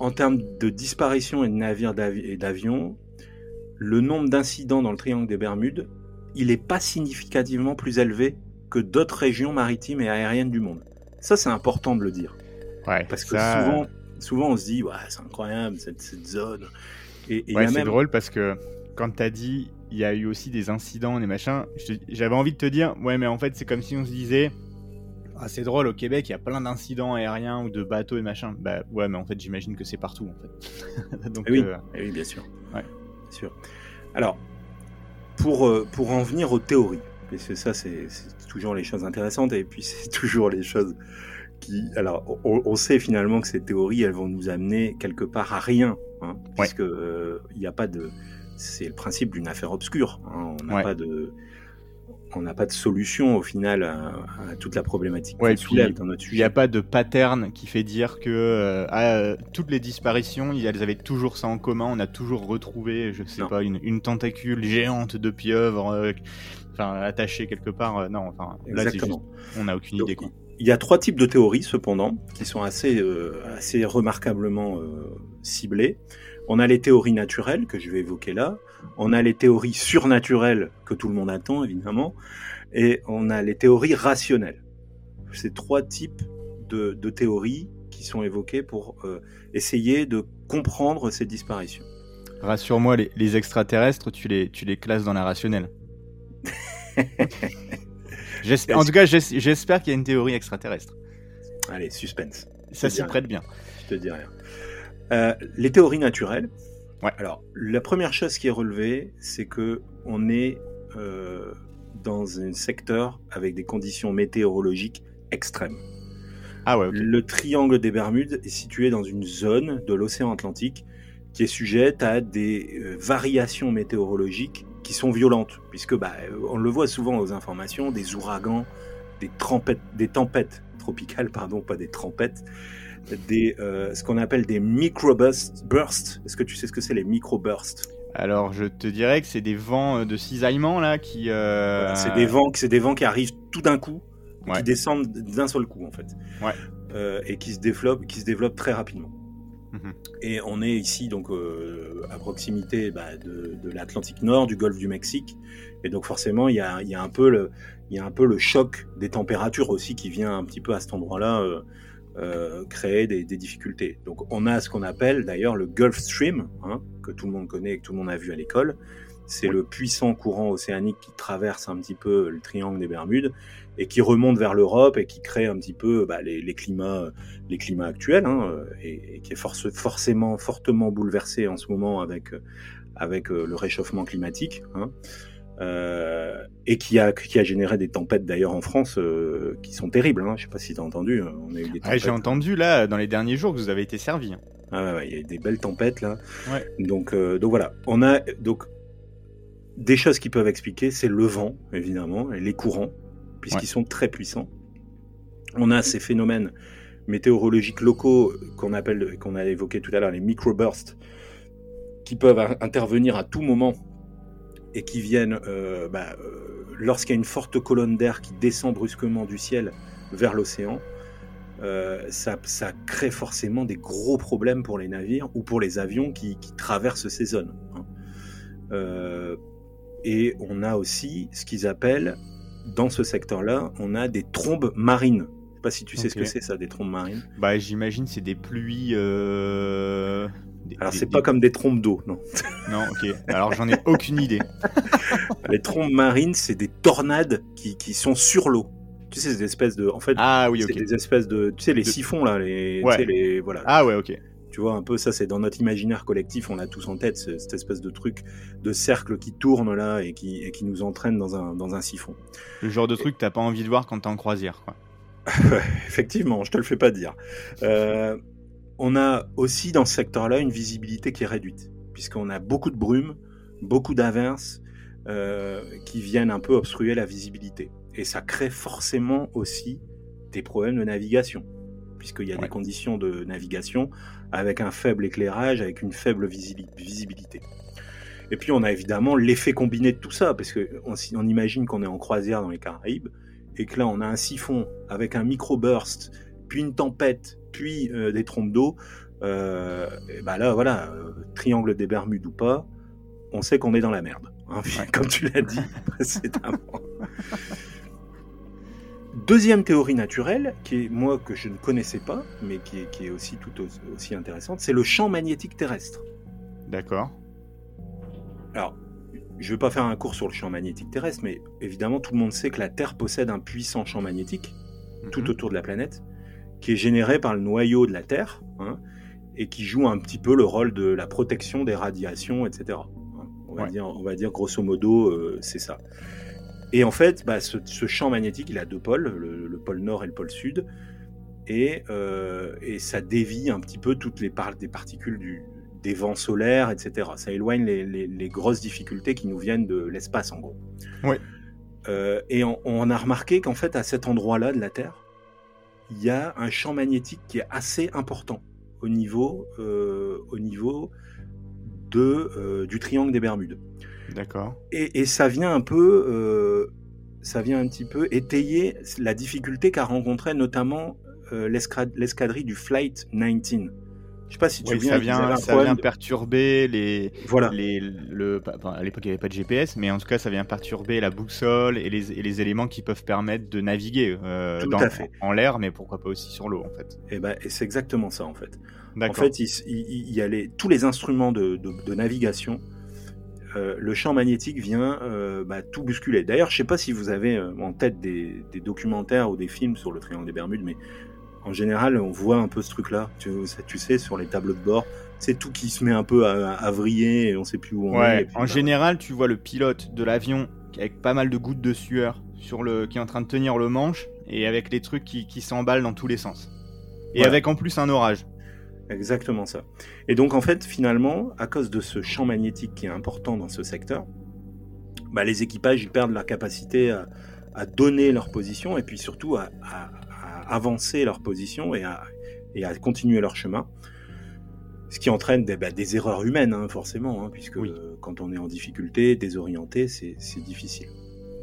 en termes de disparition et de navires et d'avions, le nombre d'incidents dans le triangle des Bermudes, il n'est pas significativement plus élevé que d'autres régions maritimes et aériennes du monde. Ça, c'est important de le dire. Ouais, Parce que souvent, souvent, on se dit, ouais, c'est incroyable cette, cette zone. Et, et ouais, c'est même... drôle parce que quand tu as dit, il y a eu aussi des incidents, des machins, j'avais envie de te dire, ouais, mais en fait, c'est comme si on se disait, ah, c'est drôle, au Québec, il y a plein d'incidents aériens ou de bateaux et machin. Bah ouais, mais en fait, j'imagine que c'est partout, en fait. Donc, oui, euh... oui, bien sûr. Ouais. Bien sûr. Alors, pour, euh, pour en venir aux théories, parce que ça, c'est toujours les choses intéressantes, et puis c'est toujours les choses qui... Alors, on, on, sait finalement que ces théories, elles vont nous amener quelque part à rien, hein, ouais. puisque il euh, n'y a pas de... C'est le principe d'une affaire obscure. Hein, on n'a ouais. pas de on n'a pas de solution au final à, à toute la problématique ouais. Il n'y a pas de pattern qui fait dire que euh, à, toutes les disparitions, elles avaient toujours ça en commun. On a toujours retrouvé, je sais non. pas, une, une, tentacule géante de pieuvre, euh, enfin attachée quelque part. Euh, non, enfin là, Exactement. Juste, on n'a aucune Donc, idée. Quoi. Il y a trois types de théories cependant qui sont assez, euh, assez remarquablement ciblées. On a les théories naturelles que je vais évoquer là. On a les théories surnaturelles que tout le monde attend, évidemment. Et on a les théories rationnelles. Ces trois types de, de théories qui sont évoquées pour euh, essayer de comprendre ces disparitions. Rassure-moi, les, les, extraterrestres, tu les, tu les classes dans la rationnelle. en tout cas, j'espère qu'il y a une théorie extraterrestre. Allez, suspense. Ça s'y prête bien. Je te dis rien. Euh, les théories naturelles. Ouais. Alors, la première chose qui est relevée, c'est que on est euh, dans un secteur avec des conditions météorologiques extrêmes. Ah ouais, okay. Le triangle des Bermudes est situé dans une zone de l'océan Atlantique qui est sujette à des euh, variations météorologiques qui sont violentes, puisque bah, on le voit souvent aux informations, des ouragans, des, tempêtes, des tempêtes tropicales, pardon, pas des tempêtes, des, euh, ce qu'on appelle des microbursts. Est-ce que tu sais ce que c'est les microbursts? Alors, je te dirais que c'est des vents euh, de cisaillement là qui. Euh... Voilà, c'est des vents, c'est des vents qui arrivent tout d'un coup, ouais. qui descendent d'un seul coup en fait, ouais. euh, et qui se développent, qui se développent très rapidement. -hmm. Et on est ici donc euh, à proximité bah, de, de l'Atlantique Nord, du Golfe du Mexique, et donc forcément il y a, y a, un peu le, il y a un peu le choc des températures aussi qui vient un petit peu à cet endroit-là. Euh, euh, créer des, des, difficultés. Donc on a ce qu'on appelle d'ailleurs le Gulf Stream, hein, que tout le monde connaît et que tout le monde a vu à l'école. C'est oui. le puissant courant océanique qui traverse un petit peu le triangle des Bermudes et qui remonte vers l'Europe et qui crée un petit peu bah, les, les, climats, les climats actuels hein, et, et, qui est force, forcément fortement bouleversé en ce moment avec, avec euh, le réchauffement climatique. Hein. Euh, et qui a, qui a généré des tempêtes d'ailleurs en France euh, qui sont terribles. Hein. Je sais pas si tu as entendu. On a eu des ah, J'ai entendu là dans les derniers jours que vous avez été servi. Ah ouais, il y a eu des belles tempêtes là. Ouais. Donc, euh, donc voilà, on a donc des choses qui peuvent expliquer, c'est le vent évidemment et les courants puisqu'ils ouais. sont très puissants. On a ces phénomènes météorologiques locaux qu'on appelle, qu'on a évoqué tout à l'heure, les microbursts, qui peuvent intervenir à tout moment et qui viennent euh, bah, euh, lorsqu'il y a une forte colonne d'air qui descend brusquement du ciel vers l'océan, euh, ça, ça, crée forcément des gros problèmes pour les navires ou pour les avions qui, qui traversent ces zones. Hein. Euh, et on a aussi ce qu'ils appellent, dans ce secteur-là, on a des trombes marines. Je sais pas si tu sais okay. ce que c'est ça, des trombes marines. Bah, j'imagine c'est des pluies. Euh... Alors, c'est pas comme des trompes d'eau, non. Non, ok. Alors, j'en ai aucune idée. les trompes marines, c'est des tornades qui, qui sont sur l'eau. Tu sais, ces espèces de. En fait, ah, oui, c'est des espèces de. Tu sais, les de... siphons, là. Les, ouais. les, voilà. Ah, ouais, ok. Tu vois, un peu, ça, c'est dans notre imaginaire collectif, on a tous en tête cette espèce de truc, de cercle qui tourne, là, et qui, et qui nous entraîne dans un, dans un siphon. Le genre de truc que t'as pas envie de voir quand t'es en croisière, quoi. Effectivement, je te le fais pas dire. Euh, on a aussi dans ce secteur-là une visibilité qui est réduite, puisqu'on a beaucoup de brume, beaucoup d'averses euh, qui viennent un peu obstruer la visibilité. Et ça crée forcément aussi des problèmes de navigation, puisqu'il y a ouais. des conditions de navigation avec un faible éclairage, avec une faible visibilité. Et puis on a évidemment l'effet combiné de tout ça, parce qu'on on imagine qu'on est en croisière dans les Caraïbes, et que là on a un siphon avec un micro-burst, puis une tempête, puis euh, des trompes d'eau. Euh, et bah là, voilà, euh, triangle des Bermudes ou pas, on sait qu'on est dans la merde. Hein, comme tu l'as dit précédemment. Deuxième théorie naturelle, qui est moi que je ne connaissais pas, mais qui est, qui est aussi tout aussi intéressante, c'est le champ magnétique terrestre. D'accord. Alors, je ne vais pas faire un cours sur le champ magnétique terrestre, mais évidemment, tout le monde sait que la Terre possède un puissant champ magnétique tout mhm. autour de la planète, qui est généré par le noyau de la Terre, hein, et qui joue un petit peu le rôle de la protection des radiations, etc. Hein. On va, dire, on va dire grosso modo, euh, c'est ça. Et en fait, bah, ce, champ magnétique, il a deux pôles, le, pôle nord et le pôle sud, et, euh, et ça dévie un petit peu toutes les des particules du, des vents solaires, etc. Ça éloigne les, grosses difficultés qui nous viennent de l'espace, en gros. Oui. Euh, et on, a remarqué qu'en fait, à cet endroit-là de la Terre, il y a un champ magnétique qui est assez important au niveau, euh, au niveau de, du triangle des Bermudes. D'accord. Et, ça vient un peu, euh, ça vient un petit peu étayer la difficulté qu'a rencontré notamment euh, l'escadrille du Flight 19. Je sais pas si tu oui, ça vient, ça vient perturber les, voilà. les, le, à l'époque il n'y avait pas de GPS, mais en tout cas ça vient perturber la boussole et les, et les éléments qui peuvent permettre de naviguer euh, dans, en l'air, mais pourquoi pas aussi sur l'eau en fait. Et, eh ben, et c'est exactement ça en fait. En fait, il, il, y a les, tous les instruments de, de, de navigation euh, le champ magnétique vient euh, bah, tout bousculer. D'ailleurs, je ne sais pas si vous avez euh, en tête des, documentaires ou des films sur le triangle des Bermudes, mais en général, on voit un peu ce truc-là. Tu, sais, sur les tableaux de bord, c'est tout qui se met un peu à, vriller et on ne sait plus où on est. en bah, général, tu vois le pilote de l'avion avec pas mal de gouttes de sueur sur le, qui est en train de tenir le manche et avec les trucs qui, s'emballent dans tous les sens. Et avec en plus un orage. Exactement ça. Et donc en fait, finalement, à cause de ce champ magnétique qui est important dans ce secteur, bah, les équipages ils perdent leur capacité à, donner leur position et puis surtout à, avancer leur position et à, et à, continuer leur chemin. Ce qui entraîne des, bah, erreurs humaines, hein, forcément, hein, puisque quand on est en difficulté, désorienté, c'est difficile.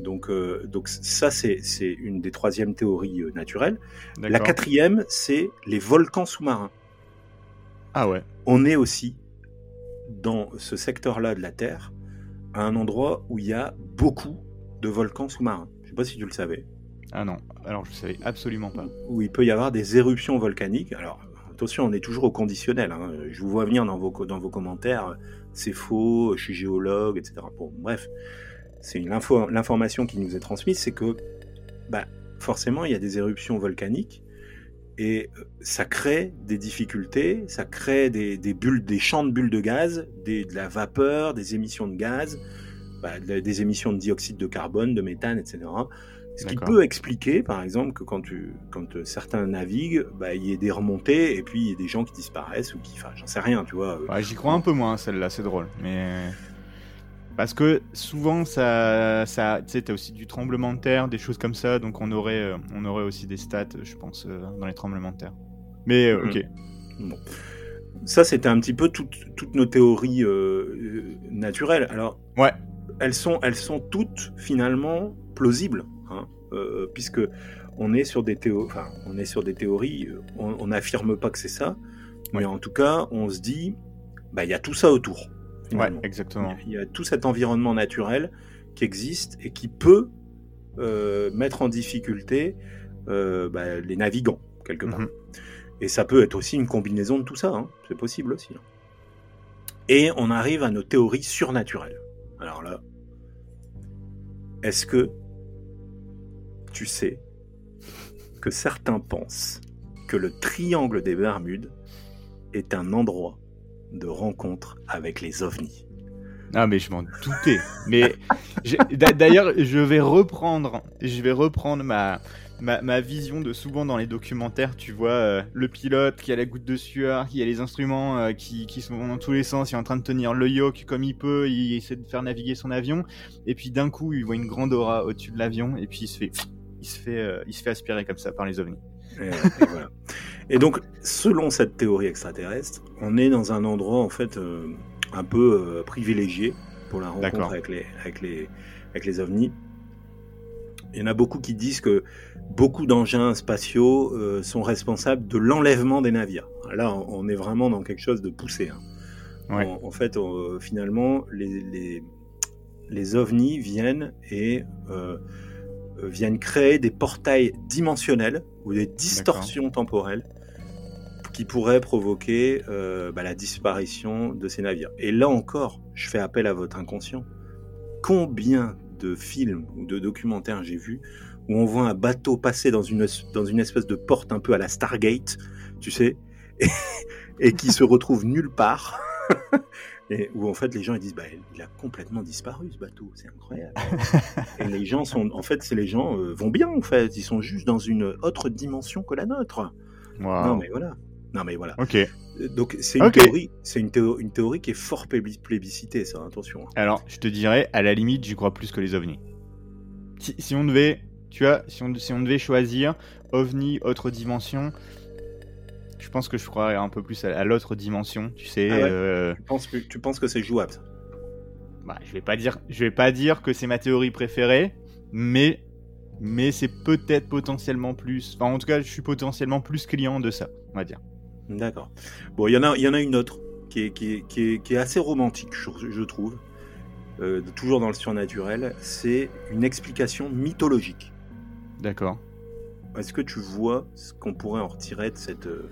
Donc, euh, donc ça, c'est une des troisièmes théories euh, naturelles. La quatrième, c'est les volcans sous-marins. Ah ouais. On est aussi dans ce secteur-là de la Terre, à un endroit où il y a beaucoup de volcans sous-marins. Je sais pas si tu le savais. Ah non, alors je savais absolument pas. Où il peut y avoir des éruptions volcaniques. Alors attention, on est toujours au conditionnel. Hein. Je vous vois venir dans vos, dans vos commentaires, c'est faux, je suis géologue, etc. Bon, bref, c'est l'information qui nous est transmise, c'est que bah, forcément, il y a des éruptions volcaniques et euh, ça crée des difficultés, ça crée des, bulles, des champs de bulles de gaz, de la vapeur, des émissions de gaz, bah, des émissions de dioxyde de carbone, de méthane, etc. Ce qui peut expliquer, par exemple, que quand, tu, quand euh, certains naviguent, bah, il y ait des remontées et puis il y a des gens qui disparaissent ou qui, enfin, j'en sais rien, tu vois. J'y crois un peu moins, celle-là, c'est drôle, mais. Parce que souvent, ça, ça, tu sais, t'as aussi du tremblement de terre, des choses comme ça, donc on aurait, euh, on aurait aussi des stats, je pense, euh, dans les tremblements de terre. Mais euh, ok. Bon. Ça, c'était un petit peu toutes nos théories naturelles. Alors, ouais. elles sont, elles sont toutes finalement plausibles, hein, puisque on est sur des théories, enfin, on est sur des théories, on n'affirme pas que c'est ça, mais en tout cas, on se dit, bah, il y a tout ça autour. Ouais, exactement. Il y a tout cet environnement naturel qui existe et qui peut euh, mettre en difficulté euh, bah, les navigants, quelque part. Mhm. Et ça peut être aussi une combinaison de tout ça, hein. c'est possible aussi. Hein. Et on arrive à nos théories surnaturelles. Alors là, est-ce que tu sais que certains pensent que le triangle des Bermudes est un endroit de rencontre avec les ovnis. Ah mais je m'en doutais. mais d'ailleurs, je vais reprendre, je vais reprendre ma, ma, vision de souvent dans les documentaires, tu vois, euh, le pilote qui a la goutte de sueur, qui a les instruments euh, qui, qui, sont dans tous les sens, il est en train de tenir le yoke comme il peut, il essaie de faire naviguer son avion, et puis d'un coup il voit une grande aura au-dessus de l'avion, et puis il se fait, il se fait, euh, il se fait aspirer comme ça par les ovnis. Et, donc, selon cette théorie extraterrestre, on est dans un endroit en fait euh, un peu euh, privilégié pour la rencontre avec les, avec, les, avec les ovnis. Il y en a beaucoup qui disent que beaucoup d'engins spatiaux euh, sont responsables de l'enlèvement des navires. Là, on est vraiment dans quelque chose de poussé. hein. Ouais. En, en fait, on- finalement, les, les, les ovnis viennent et euh, viennent créer des portails dimensionnels ou des distorsions temporelles qui pourraient provoquer euh, bah, la disparition de ces navires. Et là encore, je fais appel à votre inconscient. Combien de films ou de documentaires j'ai vu où on voit un bateau passer dans une, dans une espèce de porte un peu à la Stargate, tu sais, et, et qui se retrouve nulle part. Et où en fait les gens ils disent bah il a complètement disparu ce bateau, c'est incroyable. et les gens sont en fait c'est les gens euh, vont bien en fait, ils sont juste dans une autre dimension que la nôtre. Non mais voilà. Non mais voilà. Ok. Euh, Donc c'est une théorie, c'est une, théo- une théorie qui est fort plébis- plébiscitée, ça, attention. hein. Alors, je te dirais, à la limite, j'y crois plus que les ovnis. Si, si on devait, tu vois, si on, si on devait choisir ovni, autre dimension, je pense que je croirais un peu plus à, l'autre dimension, tu sais. Ah ouais euh, Tu penses que, tu penses que c'est jouable bah, je vais pas dire, je vais pas dire que c'est ma théorie préférée, mais, mais c'est peut-être potentiellement plus. Enfin, en tout cas, je suis potentiellement plus client de ça, on va dire. D'accord. Bon, il y en a, il y en a une autre qui est, qui est, qui est, qui est assez romantique, je, je trouve, euh, toujours dans le surnaturel. C'est une explication mythologique. D'accord. Est-ce que tu vois ce qu'on pourrait en retirer de cette, euh,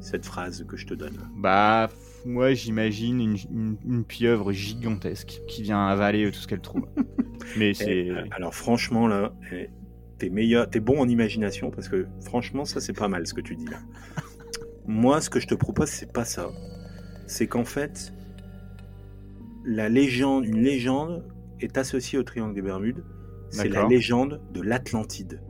cette phrase que je te donne Bah, moi, j'imagine une, une- une pieuvre gigantesque qui vient avaler tout ce qu'elle trouve. mais c'est. Eh, Alors franchement là, eh, t'es meilleur, t'es bon en imagination parce que franchement ça c'est pas mal ce que tu dis là. Moi ce que je te propose c'est pas ça. C'est qu'en fait la légende, une légende est associée au triangle des Bermudes. C'est la légende de l'Atlantide,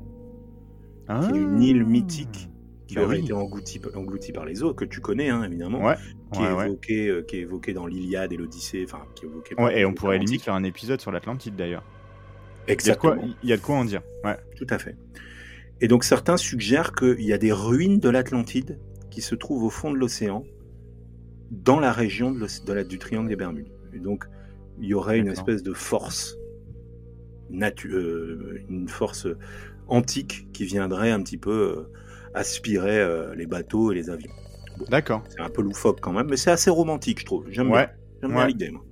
Ah. qui est une île mythique qui Bah aurait oui. été engloutie par les eaux, que tu connais hein, évidemment, Ouais, qui, ouais, est ouais. évoqué, euh, qui est évoqué dans l'Iliade et l'Odyssée, enfin qui est évoqué. par et on pourrait limite faire un épisode sur l'Atlantide d'ailleurs. Il y, a de Exactement. quoi, il y a de quoi en dire. Ouais. Tout à fait. Et donc certains suggèrent qu'il y a des ruines de l'Atlantide qui se trouvent au fond de l'océan, dans la région de la- du triangle des Bermudes. Et donc il y aurait une espèce de force, natu- euh, une force antique qui viendrait un petit peu euh, aspirer euh, les bateaux et les avions. D'accord. C'est un peu loufoque quand même, mais c'est assez romantique, je trouve. J'aime Ouais. bien, J'aime bien Ouais. l'idée. moi.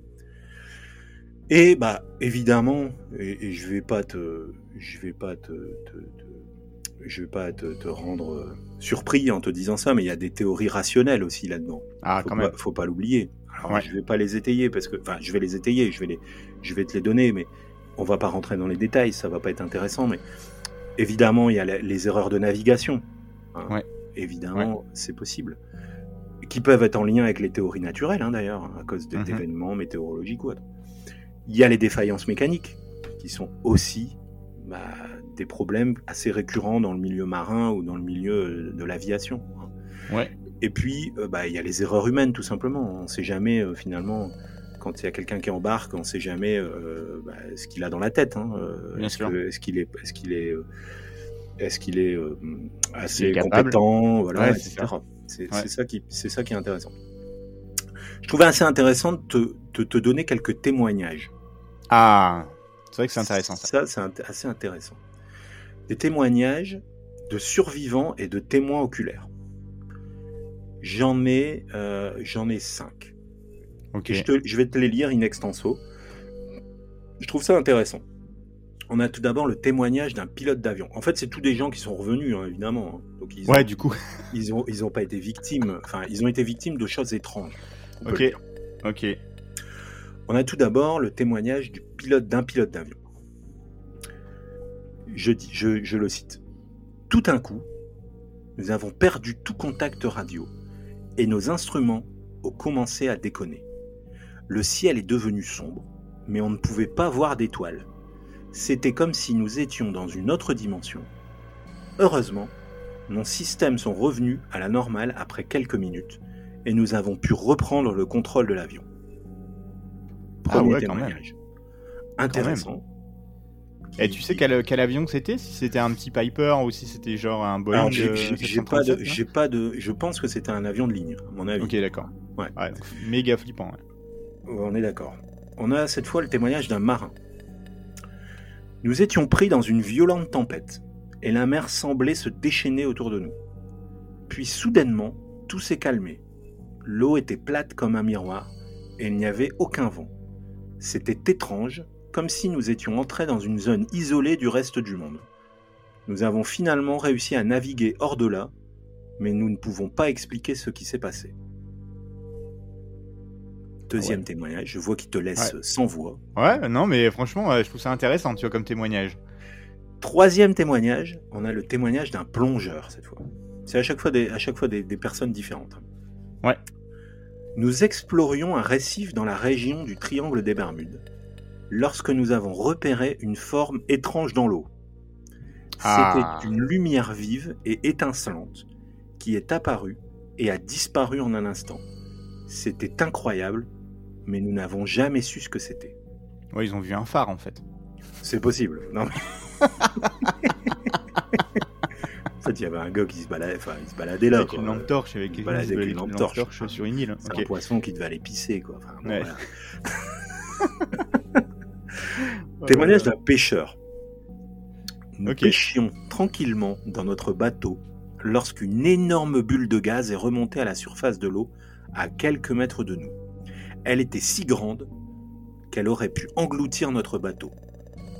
Et bah évidemment, et, et je vais pas te, je vais pas te, te- te- je vais pas te, te rendre euh, surpris en te disant ça, mais il y a des théories rationnelles aussi là-dedans. Ah, faut quand pas, même. faut pas l'oublier. Alors Ouais. je vais pas les étayer parce que, enfin, je vais les étayer, je vais les, je vais te les donner, mais on va pas rentrer dans les détails, ça va pas être intéressant. Mais évidemment, il y a les erreurs de navigation. Ouais. Évidemment, c'est possible. Qui peuvent être en lien avec les théories naturelles, hein, d'ailleurs, à cause de- Mhm. d'événements météorologiques ou autres. Il y a les défaillances mécaniques, qui sont aussi bah, des problèmes assez récurrents dans le milieu marin ou dans le milieu de l'aviation. hein. Ouais. Et puis, euh, bah, il y a les erreurs humaines, tout simplement. On ne sait jamais, euh, finalement, quand il y a quelqu'un qui embarque, on ne sait jamais euh, bah, ce qu'il a dans la tête. hein. Bien est-ce sûr. que- est-ce qu'il est, est-ce qu'il est, est-ce qu'il est euh, assez est compétent, voilà, Ouais, c'est Ouais. ça qui, c'est ça qui est intéressant. Je trouvais assez intéressant de te, de te donner quelques témoignages. Ah, c'est vrai que c'est intéressant ça. Ça, c'est int- assez intéressant. Des témoignages de survivants et de témoins oculaires. J'en ai, euh, j'en ai cinq. Ok. Et je, te- je vais te les lire in extenso. Je trouve ça intéressant. On a tout d'abord le témoignage d'un pilote d'avion. En fait, c'est tous des gens qui sont revenus, hein, évidemment. Donc ils ont, Ouais, du coup. ils ont, ils ont pas été victimes. Enfin, ils ont été victimes de choses étranges. Ok. On a tout d'abord le témoignage du pilote d'un pilote d'avion. Je, dis, je, je le cite. Tout d'un coup, nous avons perdu tout contact radio et nos instruments ont commencé à déconner. Le ciel est devenu sombre, mais on ne pouvait pas voir d'étoiles. C'était comme si nous étions dans une autre dimension. Heureusement, nos systèmes sont revenus à la normale après quelques minutes et nous avons pu reprendre le contrôle de l'avion. Ah Premier ouais, quand témoignage. Intéressant. Et tu sais quel, quel avion c'était? Si c'était un petit Piper ou si c'était genre un Boeing j'ai- euh, j'ai pas de, 737, j'ai pas de, je pense que c'était un avion de ligne, à mon avis. Ok, d'accord. Ouais. donc méga flippant. ouais. On est d'accord. on a cette fois le témoignage d'un marin. Nous étions pris dans une violente tempête, et la mer semblait se déchaîner autour de nous. Puis soudainement, tout s'est calmé. L'eau était plate comme un miroir, et il n'y avait aucun vent. C'était étrange, comme si nous étions entrés dans une zone isolée du reste du monde. Nous avons finalement réussi à naviguer hors de là, mais nous ne pouvons pas expliquer ce qui s'est passé. Deuxième témoignage, je vois qu'il te laisse sans voix. Ouais, non, mais franchement, je trouve ça intéressant, tu vois, comme témoignage. Troisième témoignage, on a le témoignage d'un plongeur cette fois. C'est à chaque fois des, à chaque fois des, des personnes différentes. Ouais. Nous explorions un récif dans la région du Triangle des Bermudes lorsque nous avons repéré une forme étrange dans l'eau. Ah. C'était une lumière vive et étincelante qui est apparue et a disparu en un instant. C'était incroyable, mais nous n'avons jamais su ce que c'était. Ouais, ils ont vu un phare en fait. C'est possible. Non, mais... en fait, il y avait un gars qui se baladait, enfin, il se baladait là. avec quoi. une lampe torche, avec, Il se baladait avec une lampe torche. sur une île. C'est un poisson qui devait aller pisser, quoi. Enfin, bon, Ouais. voilà. Ouais, Témoignage d'un pêcheur. Nous pêchions tranquillement dans notre bateau lorsqu'une énorme bulle de gaz est remontée à la surface de l'eau à quelques mètres de nous. Elle était si grande qu'elle aurait pu engloutir notre bateau.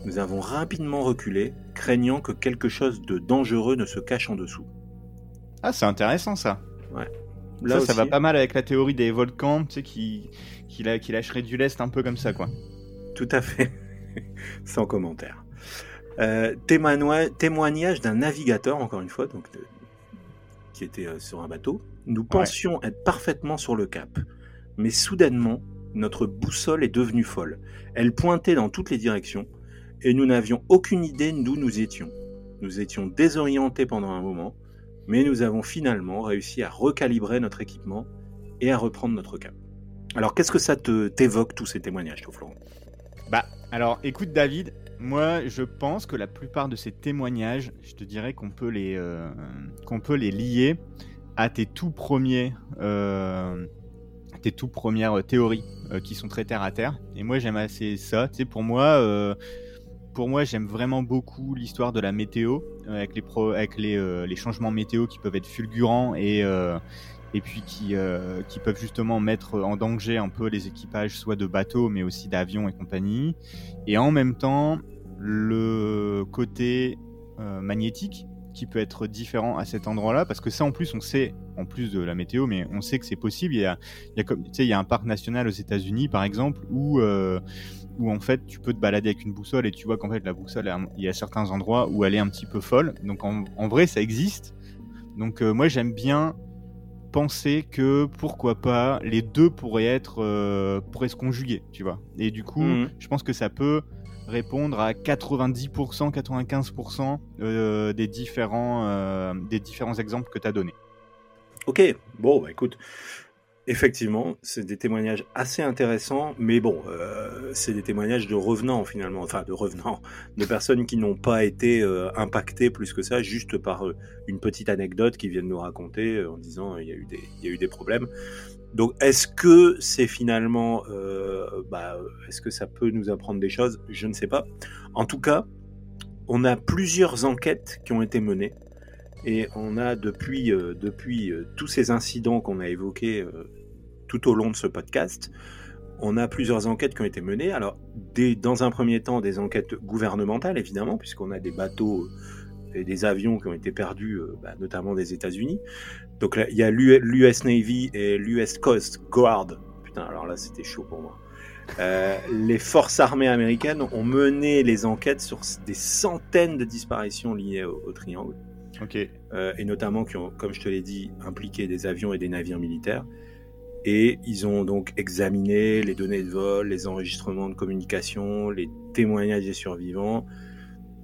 Nous avons rapidement reculé, craignant que quelque chose de dangereux ne se cache en dessous. Ah, c'est intéressant ça. Là ça, ça va pas mal avec la théorie des volcans, tu sais, qui, qui, la- qui lâcherait du lest un peu comme ça, quoi. Tout à fait. Sans commentaire. Euh, témoignage d'un navigateur, encore une fois, donc de- qui était euh, sur un bateau. Nous pensions être parfaitement sur le cap. Mais soudainement, notre boussole est devenue folle. Elle pointait dans toutes les directions et nous n'avions aucune idée d'où nous étions. Nous étions désorientés pendant un moment, mais nous avons finalement réussi à recalibrer notre équipement et à reprendre notre cap. Alors, qu'est-ce que ça t'évoque tous ces témoignages, toi, Florent? Bah, alors, écoute, David, moi, je pense que la plupart de ces témoignages, je te dirais qu'on peut les, euh, lier à tes tout premiers, euh, tes tout premières théories euh, qui sont très terre à terre. Et moi, j'aime assez ça. Tu sais, pour moi, euh, pour moi, j'aime vraiment beaucoup l'histoire de la météo, euh, avec les pro- avec les, euh, changements météo qui peuvent être fulgurants et euh, et puis qui, euh, qui peuvent justement mettre en danger un peu les équipages, soit de bateaux, mais aussi d'avions et compagnie. Et en même temps, le côté euh, magnétique qui peut être différent à cet endroit-là, parce que ça en plus on sait, en plus de la météo, mais on sait que c'est possible. Il y a, il y a comme, tu sais, il y a un parc national aux États-Unis, par exemple, où euh, où en fait tu peux te balader avec une boussole et tu vois qu'en fait la boussole, il y a certains endroits où elle est un petit peu folle. Donc en, vrai, ça existe. Donc euh, moi j'aime bien penser que pourquoi pas les deux pourraient être euh, pourraient se conjuguer, tu vois. Et du coup, Mhm. je pense que ça peut répondre à 90%, 95% euh, des différents euh, des différents exemples que tu as donnés. Ok, bon, bah écoute, effectivement, c'est des témoignages assez intéressants, mais bon, euh, c'est des témoignages de revenants finalement, enfin de revenants, de personnes qui n'ont pas été euh, impactées plus que ça, juste par euh, une petite anecdote qu'ils viennent nous raconter en disant il y a eu des, problèmes. Donc, est-ce que c'est finalement, bah, est-ce que ça peut nous apprendre des choses? Je ne sais pas. En tout cas, on a plusieurs enquêtes qui ont été menées. Et on a depuis, euh, depuis euh, tous ces incidents qu'on a évoqués euh, tout au long de ce podcast, on a plusieurs enquêtes qui ont été menées. Alors, dans un premier temps, des enquêtes gouvernementales, évidemment, puisqu'on a des bateaux et des avions qui ont été perdus, bah, notamment des États-Unis. Donc là, il y a l'US Navy et l'US Coast Guard. Putain, alors là, c'était chaud pour moi. Les forces armées américaines ont mené les enquêtes sur des centaines de disparitions liées au triangle Euh, et notamment qui ont, comme je te l'ai dit, impliqué des avions et des navires militaires. Et ils ont donc examiné les données de vol, les enregistrements de communication, les témoignages des survivants,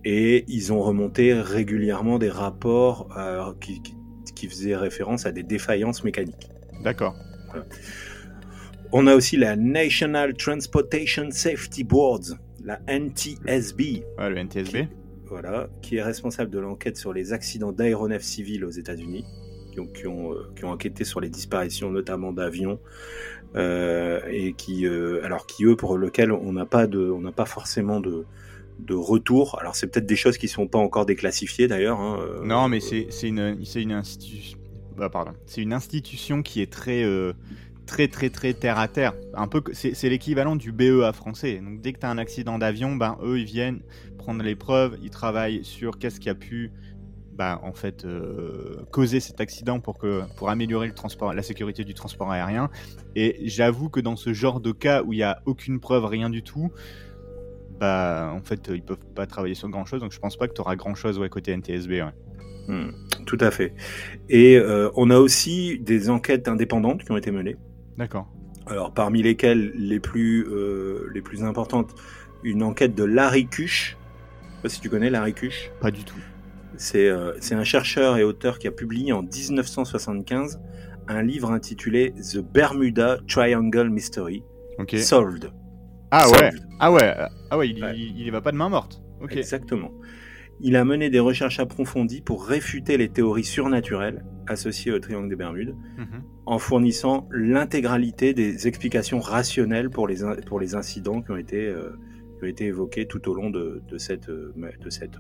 et ils ont remonté régulièrement des rapports euh, qui, qui- qui faisaient référence à des défaillances mécaniques. D'accord. On a aussi la National Transportation Safety Board, la NTSB, Ouais, le NTSB. Voilà, qui est responsable de l'enquête sur les accidents d'aéronefs civils aux États-Unis. qui ont, qui ont, qui ont enquêté sur les disparitions, notamment d'avions, et qui, alors qui eux, pour lesquels on n'a pas de, on n'a pas forcément de, de retour. Alors c'est peut-être des choses qui sont pas encore déclassifiées d'ailleurs. Hein, non, mais c'est une, une institution. Bah, pardon. C'est une institution qui est très très très très terre à terre. Un peu, c'est l'équivalent du BEA français. Donc dès que tu as un accident d'avion, ben eux ils viennent prendre les preuves, ils travaillent sur qu'est-ce qui a pu bah, en fait euh, causer cet accident pour que pour améliorer le transport, la sécurité du transport aérien. Et j'avoue que dans ce genre de cas où il y a aucune preuve, rien du tout, bah en fait ils peuvent pas travailler sur grand chose. Donc je pense pas que tu auras grand chose côté NTSB. Hmm, tout à fait. Et euh, on a aussi des enquêtes indépendantes qui ont été menées. D'accord. Alors, parmi lesquelles les plus, euh, les plus importantes, une enquête de Larry Kush. Je sais pas si tu connais Larry Kush. Pas du tout. C'est euh, un chercheur et auteur qui a publié en 1975 un livre intitulé The Bermuda Triangle Mystery. Solved. Ah ouais. Ah ouais. Ah ouais. Il, Il, va pas de main morte. Exactement. Il a mené des recherches approfondies pour réfuter les théories surnaturelles associées au triangle des Bermudes, mhm. en fournissant l'intégralité des explications rationnelles pour les, pour les incidents qui ont été, euh, qui ont été évoqués tout au long de, de cette, de, cette,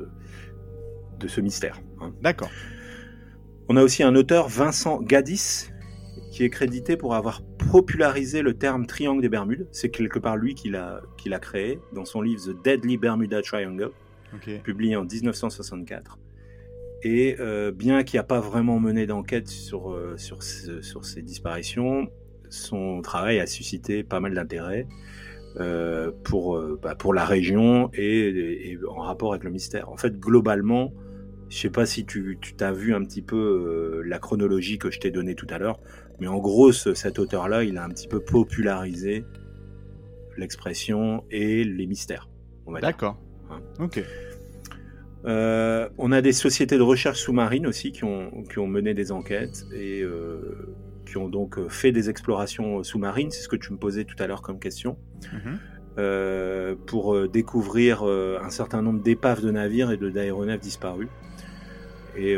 de ce mystère. Hein. D'accord. On a aussi un auteur, Vincent Gaddis, qui est crédité pour avoir popularisé le terme triangle des Bermudes. C'est quelque part lui qui l'a créé dans son livre The Deadly Bermuda Triangle publié en 1964. Et euh, bien qu'il n'y a pas vraiment mené d'enquête sur, euh, sur, sur, ces disparitions, son travail a suscité pas mal d'intérêt euh, pour, bah, pour la région et, en rapport avec le mystère. En fait, globalement, je sais pas si tu t'as vu un petit peu la chronologie que je t'ai donnée tout à l'heure, mais en gros, cet auteur-là, il a un petit peu popularisé l'expression et les mystères. D'accord. Hein. ok. Euh, on a des sociétés de recherche sous-marine aussi qui ont, qui ont mené des enquêtes et euh, qui ont donc euh, fait des explorations sous-marines. C'est ce que tu me posais tout à l'heure comme question. Mhm. pour découvrir un certain nombre d'épaves de navires et d'aéronefs disparus. Et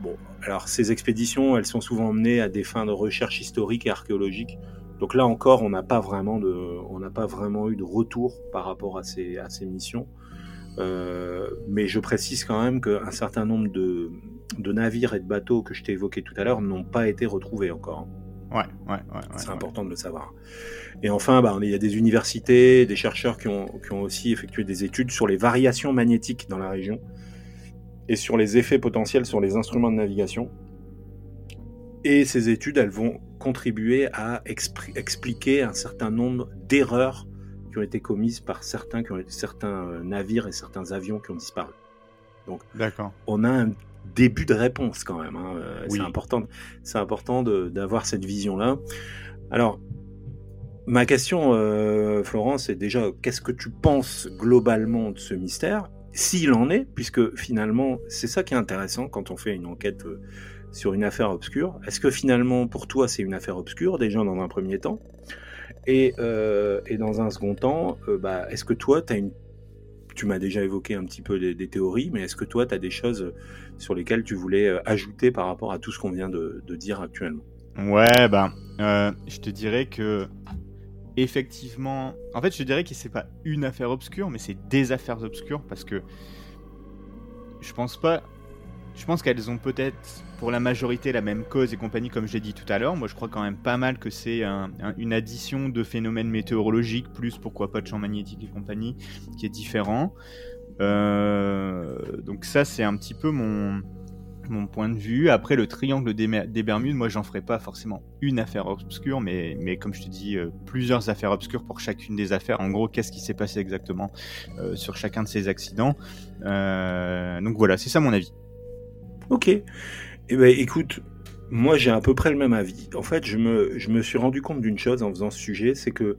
bon, alors ces expéditions, elles sont souvent menées à des fins de recherche historique et archéologique. Donc là encore, on n'a pas vraiment de, on n'a pas vraiment eu de retour par rapport à ces, à ces missions. Euh, mais je précise quand même qu'un certain nombre de, de, navires et de bateaux que je t'ai évoqués tout à l'heure n'ont pas été retrouvés encore. Ouais, ouais, ouais. c'est important de le savoir. Et enfin, bah, il y a des universités, des chercheurs qui ont, qui ont aussi effectué des études sur les variations magnétiques dans la région et sur les effets potentiels sur les instruments de navigation. Et ces études, elles vont contribuer à expliquer un certain nombre d'erreurs qui ont été commises par certains, qui ont, certains euh, navires et certains avions qui ont disparu. Donc, on a un début de réponse quand même. Hein. Euh, c'est important, c'est important d'avoir cette vision-là. Alors, ma question, euh, Florence, est déjà qu'est-ce que tu penses globalement de ce mystère, s'il en est, puisque finalement, c'est ça qui est intéressant quand on fait une enquête sur une affaire obscure. Est-ce que finalement, pour toi, c'est une affaire obscure, déjà dans un premier temps? Euh, et, dans un second temps, euh, bah, est-ce que toi, as une... tu m'as déjà évoqué un petit peu des, théories, mais est-ce que toi, tu as des choses sur lesquelles tu voulais euh, ajouter par rapport à tout ce qu'on vient de, dire actuellement? Ouais, ben, je te dirais que effectivement, en fait, je dirais que c'est pas une affaire obscure, mais c'est des affaires obscures parce que je pense pas je pense qu'elles ont peut-être pour la majorité la même cause et compagnie comme j'ai dit tout à l'heure. Moi je crois quand même pas mal que c'est une addition de phénomènes météorologiques plus pourquoi pas de champs magnétiques et compagnie qui est différent. Euh, donc ça c'est un petit peu mon, point de vue. Après le triangle des, des Bermudes, moi j'en ferai pas forcément une affaire obscure, mais, mais comme je te dis, euh, plusieurs affaires obscures pour chacune des affaires. En gros, qu'est-ce qui s'est passé exactement euh, sur chacun de ces accidents. donc voilà, c'est ça mon avis. Ok. Eh ben, écoute, moi j'ai à peu près le même avis. En fait, je me, je me suis rendu compte d'une chose en faisant ce sujet, c'est que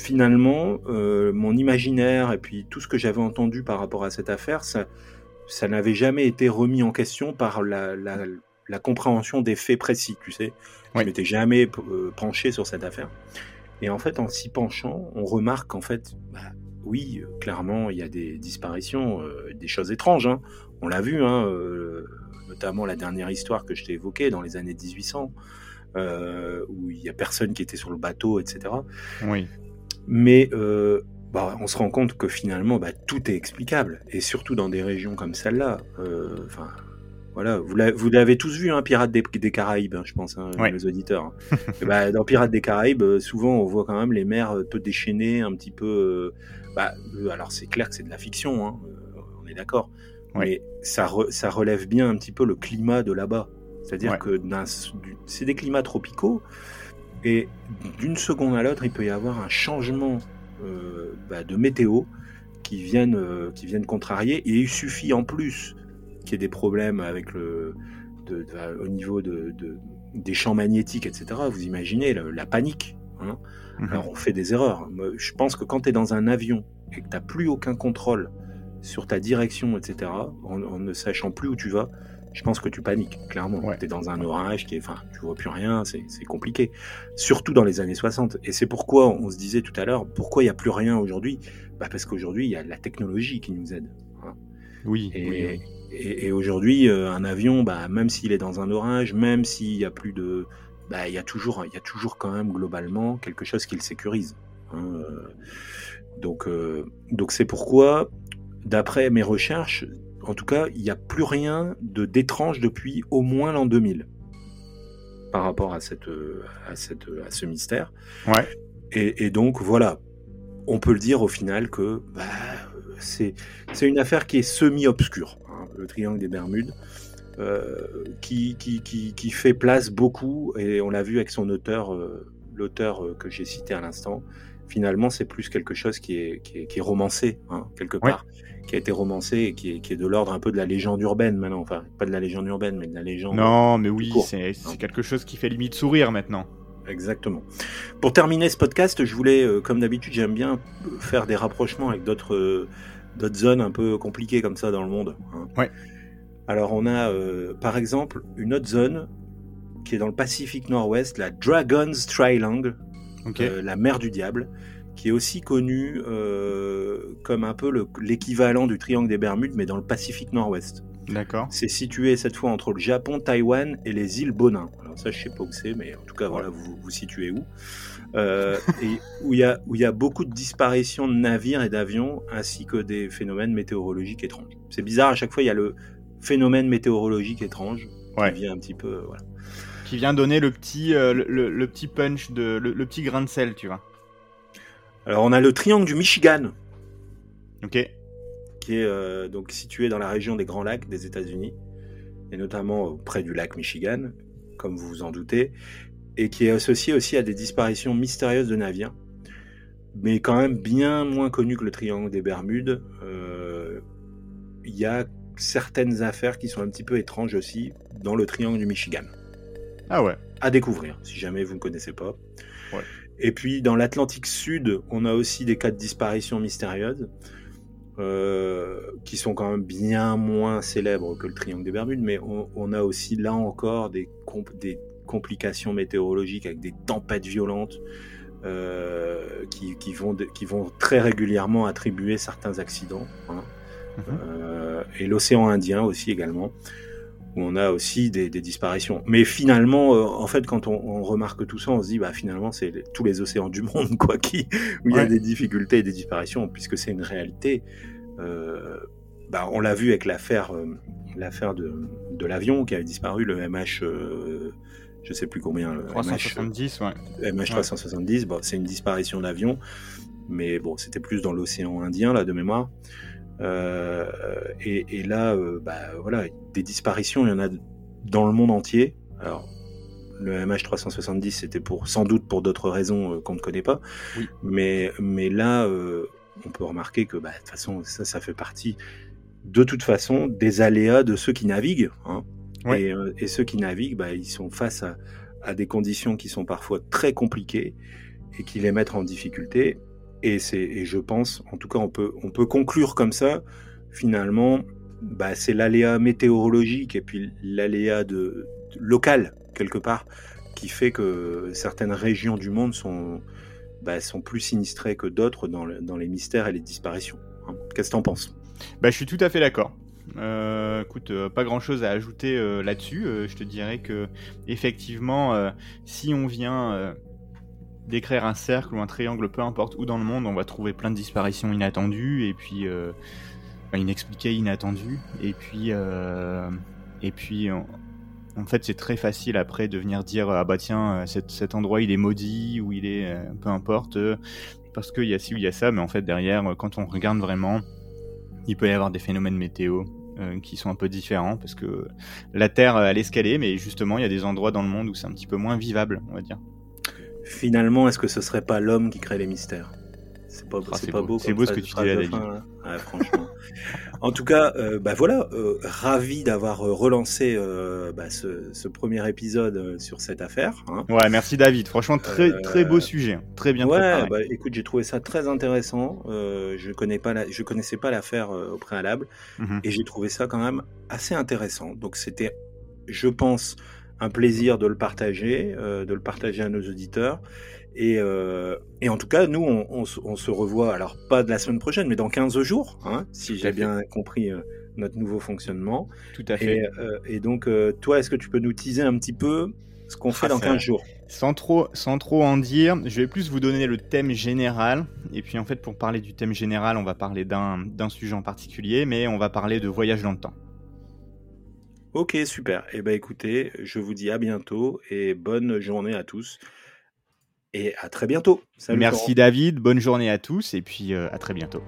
finalement, euh, mon imaginaire et puis tout ce que j'avais entendu par rapport à cette affaire, ça, ça n'avait jamais été remis en question par la, la, compréhension des faits précis, tu sais. Je Je m'étais jamais euh, penché sur cette affaire. Et en fait, en s'y penchant, on remarque qu'en fait, bah, oui, clairement, il y a des disparitions, euh, des choses étranges. Hein on l'a vu, hein, notamment la dernière histoire que je t'ai évoquée dans les années 1800, où il y a personne qui était sur le bateau, etc. Oui. Mais bah, on se rend compte que finalement, bah, tout est explicable, et surtout dans des régions comme celle-là. Enfin, voilà, vous l'avez tous vu, hein, Pirates des, Caraïbes, hein, je pense, hein, les auditeurs. Hein. bah, dans Pirates des Caraïbes, euh, souvent on voit quand même les mers peu déchaînées, un petit peu. Euh, bah, euh, alors c'est clair que c'est de la fiction, hein, on est d'accord. Mais ça, ça relève bien un petit peu le climat de là-bas. C'est-à-dire que c'est des climats tropicaux, et d'une seconde à l'autre, il peut y avoir un changement bah, de météo qui viennent, qui viennent contrarier, et il suffit en plus qu'il y ait des problèmes avec le, au niveau de, des champs magnétiques, etc. Vous imaginez la, panique. Hein. Mhm. Alors on fait des erreurs. Je pense que quand tu es dans un avion et que tu n'as plus aucun contrôle sur ta direction, etc., en, ne sachant plus où tu vas, je pense que tu paniques, clairement. Tu es dans un orage qui est, enfin, tu vois plus rien, c'est compliqué. Surtout dans les années 60. Et c'est pourquoi on se disait tout à l'heure, pourquoi il n'y a plus rien aujourd'hui? Bah Parce qu'aujourd'hui, il y a la technologie qui nous aide. Hein. Oui, et, et, aujourd'hui, euh, un avion, bah, même s'il est dans un orage, même s'il y a plus de, bah, il y a toujours, il y a toujours quand même globalement quelque chose qui le sécurise. Hein, euh. donc, euh, donc c'est pourquoi, d'après mes recherches, en tout cas, il n'y a plus rien de d'étrange depuis au moins l'an 2000 par rapport à cette, à cette, à ce mystère. Ouais. Et, et donc voilà, on peut le dire au final que bah, c'est une affaire qui est semi-obscure le triangle des Bermudes, euh, qui, qui, qui, fait place beaucoup, et on l'a vu avec son auteur, euh, l'auteur euh, que j'ai cité à l'instant, finalement c'est plus quelque chose qui est, qui est, romancé, hein, quelque part, qui a été romancé et qui est, qui est de l'ordre un peu de la légende urbaine maintenant, enfin pas de la légende urbaine, mais de la légende... Non, mais oui, c'est quelque chose qui fait limite sourire maintenant. Exactement. Pour terminer ce podcast, je voulais, comme d'habitude, j'aime bien faire des rapprochements avec d'autres d'autres zones un peu compliquées comme ça dans le monde. Hein. Ouais. Alors on a euh, par exemple une autre zone qui est dans le Pacifique Nord-Ouest, la Dragon's Triangle, euh, la mer du diable, qui est aussi connue euh, comme un peu l'équivalent du triangle des Bermudes, mais dans le Pacifique Nord-Ouest. D'accord. C'est situé cette fois entre le Japon, Taïwan et les îles Bonin. Alors ça, je sais pas où c'est, mais en tout cas, voilà, vous vous situez où euh, et où il y a où il y a beaucoup de disparitions de navires et d'avions, ainsi que des phénomènes météorologiques étranges. C'est bizarre, à chaque fois, il y a le phénomène météorologique étrange qui vient un petit peu, voilà. Qui vient donner le petit euh, le, petit punch de le, le, petit grain de sel, tu vois. Alors on a le triangle du Michigan. Ok qui est euh, donc situé dans la région des Grands Lacs des États-Unis, et notamment près du lac Michigan, comme vous vous en doutez, et qui est associé aussi à des disparitions mystérieuses de navires, mais quand même bien moins connu que le triangle des Bermudes. Euh, il y a certaines affaires qui sont un petit peu étranges aussi dans le triangle du Michigan. Ah ouais. À découvrir, si jamais vous ne connaissez pas. Et puis dans l'Atlantique Sud, on a aussi des cas de disparition mystérieuse. Euh, qui sont quand même bien moins célèbres que le triangle des Bermudes, mais on, a aussi là encore des, des, complications météorologiques avec des tempêtes violentes euh, qui, qui, vont qui vont très régulièrement attribuer certains accidents. Hein. Mhm. Euh, et l'océan Indien aussi également, où on a aussi des, des disparitions. Mais finalement, en fait, quand on, on, remarque tout ça, on se dit, bah finalement, c'est tous les océans du monde, quoi, qui, où il y a des difficultés et des disparitions, puisque c'est une réalité. Euh, bah, on l'a vu avec l'affaire, euh, l'affaire de, de l'avion qui avait disparu, le MH, euh, je sais plus combien, le 370, MH, ouais. MH 370. Bon, c'est une disparition d'avion, mais bon, c'était plus dans l'océan Indien là de mémoire. Et, et, là, bah, voilà, des disparitions, il y en a dans le monde entier. Alors, le MH370, c'était pour, sans doute pour d'autres raisons qu'on ne connaît pas. Oui. Mais, mais là, on peut remarquer que bah, de toute façon, ça, ça fait partie de toute façon des aléas de ceux qui naviguent. Hein. Euh, et, ceux qui naviguent, bah, ils sont face à, des conditions qui sont parfois très compliquées et qui les mettent en difficulté. Et, et je pense, en tout cas, on peut, on peut conclure comme ça, finalement, bah, c'est l'aléa météorologique et puis l'aléa de, local, quelque part, qui fait que certaines régions du monde sont, bah, sont plus sinistrés que d'autres dans, les mystères et les disparitions. Hein. Qu'est-ce que tu en penses? Bah, Je suis tout à fait d'accord. écoute, pas grand chose à ajouter là-dessus. je te dirais que, effectivement, si on vient d'écrire un cercle ou un triangle, peu importe où dans le monde, on va trouver plein de disparitions inattendues et puis inexpliquées, inattendues. Et puis, et puis en fait, c'est très facile après de venir dire ah bah tiens, euh, cet, endroit il est maudit ou il est euh, peu importe euh, parce qu'il y a ci ou il y a ça, mais en fait derrière, quand on regarde vraiment, il peut y avoir des phénomènes météo qui sont un peu différents parce que la Terre elle escalée, mais justement il y a des endroits dans le monde où c'est un petit peu moins vivable, on va dire. Finalement, est-ce que ce serait pas l'homme qui crée les mystères? C'est pas, ah, pas beau. C'est beau, ce que tu dis là, David. Ouais, franchement. En tout cas, euh, bah voilà, euh, ravi d'avoir euh, relancé bah, ce, premier épisode sur cette affaire. Hein. Ouais, merci David. Franchement, très très beau sujet, hein. très bien ouais, Bah, écoute, j'ai trouvé ça très intéressant. je connais pas, je connaissais pas l'affaire au préalable, mhm. et j'ai trouvé ça quand même assez intéressant. Donc c'était, je pense, un plaisir de le partager, de le partager à nos auditeurs. Et, euh, et, en tout cas, nous, on, on, on, se revoit, alors pas de la semaine prochaine, mais dans 15 jours, hein, si j'ai bien compris euh, notre nouveau fonctionnement. Tout à fait. Et, euh, et donc, euh, toi, est-ce que tu peux nous teaser un petit peu ce qu'on fait ah, dans 15 jours? Sans trop, sans trop en dire, je vais plus vous donner le thème général. Et puis en fait, pour parler du thème général, on va parler d'un sujet en particulier, mais on va parler de voyage dans le temps. Ok, super. Eh ben écoutez, je vous dis à bientôt et bonne journée à tous et à très bientôt. Merci David, bonne journée à tous et puis euh, à très bientôt.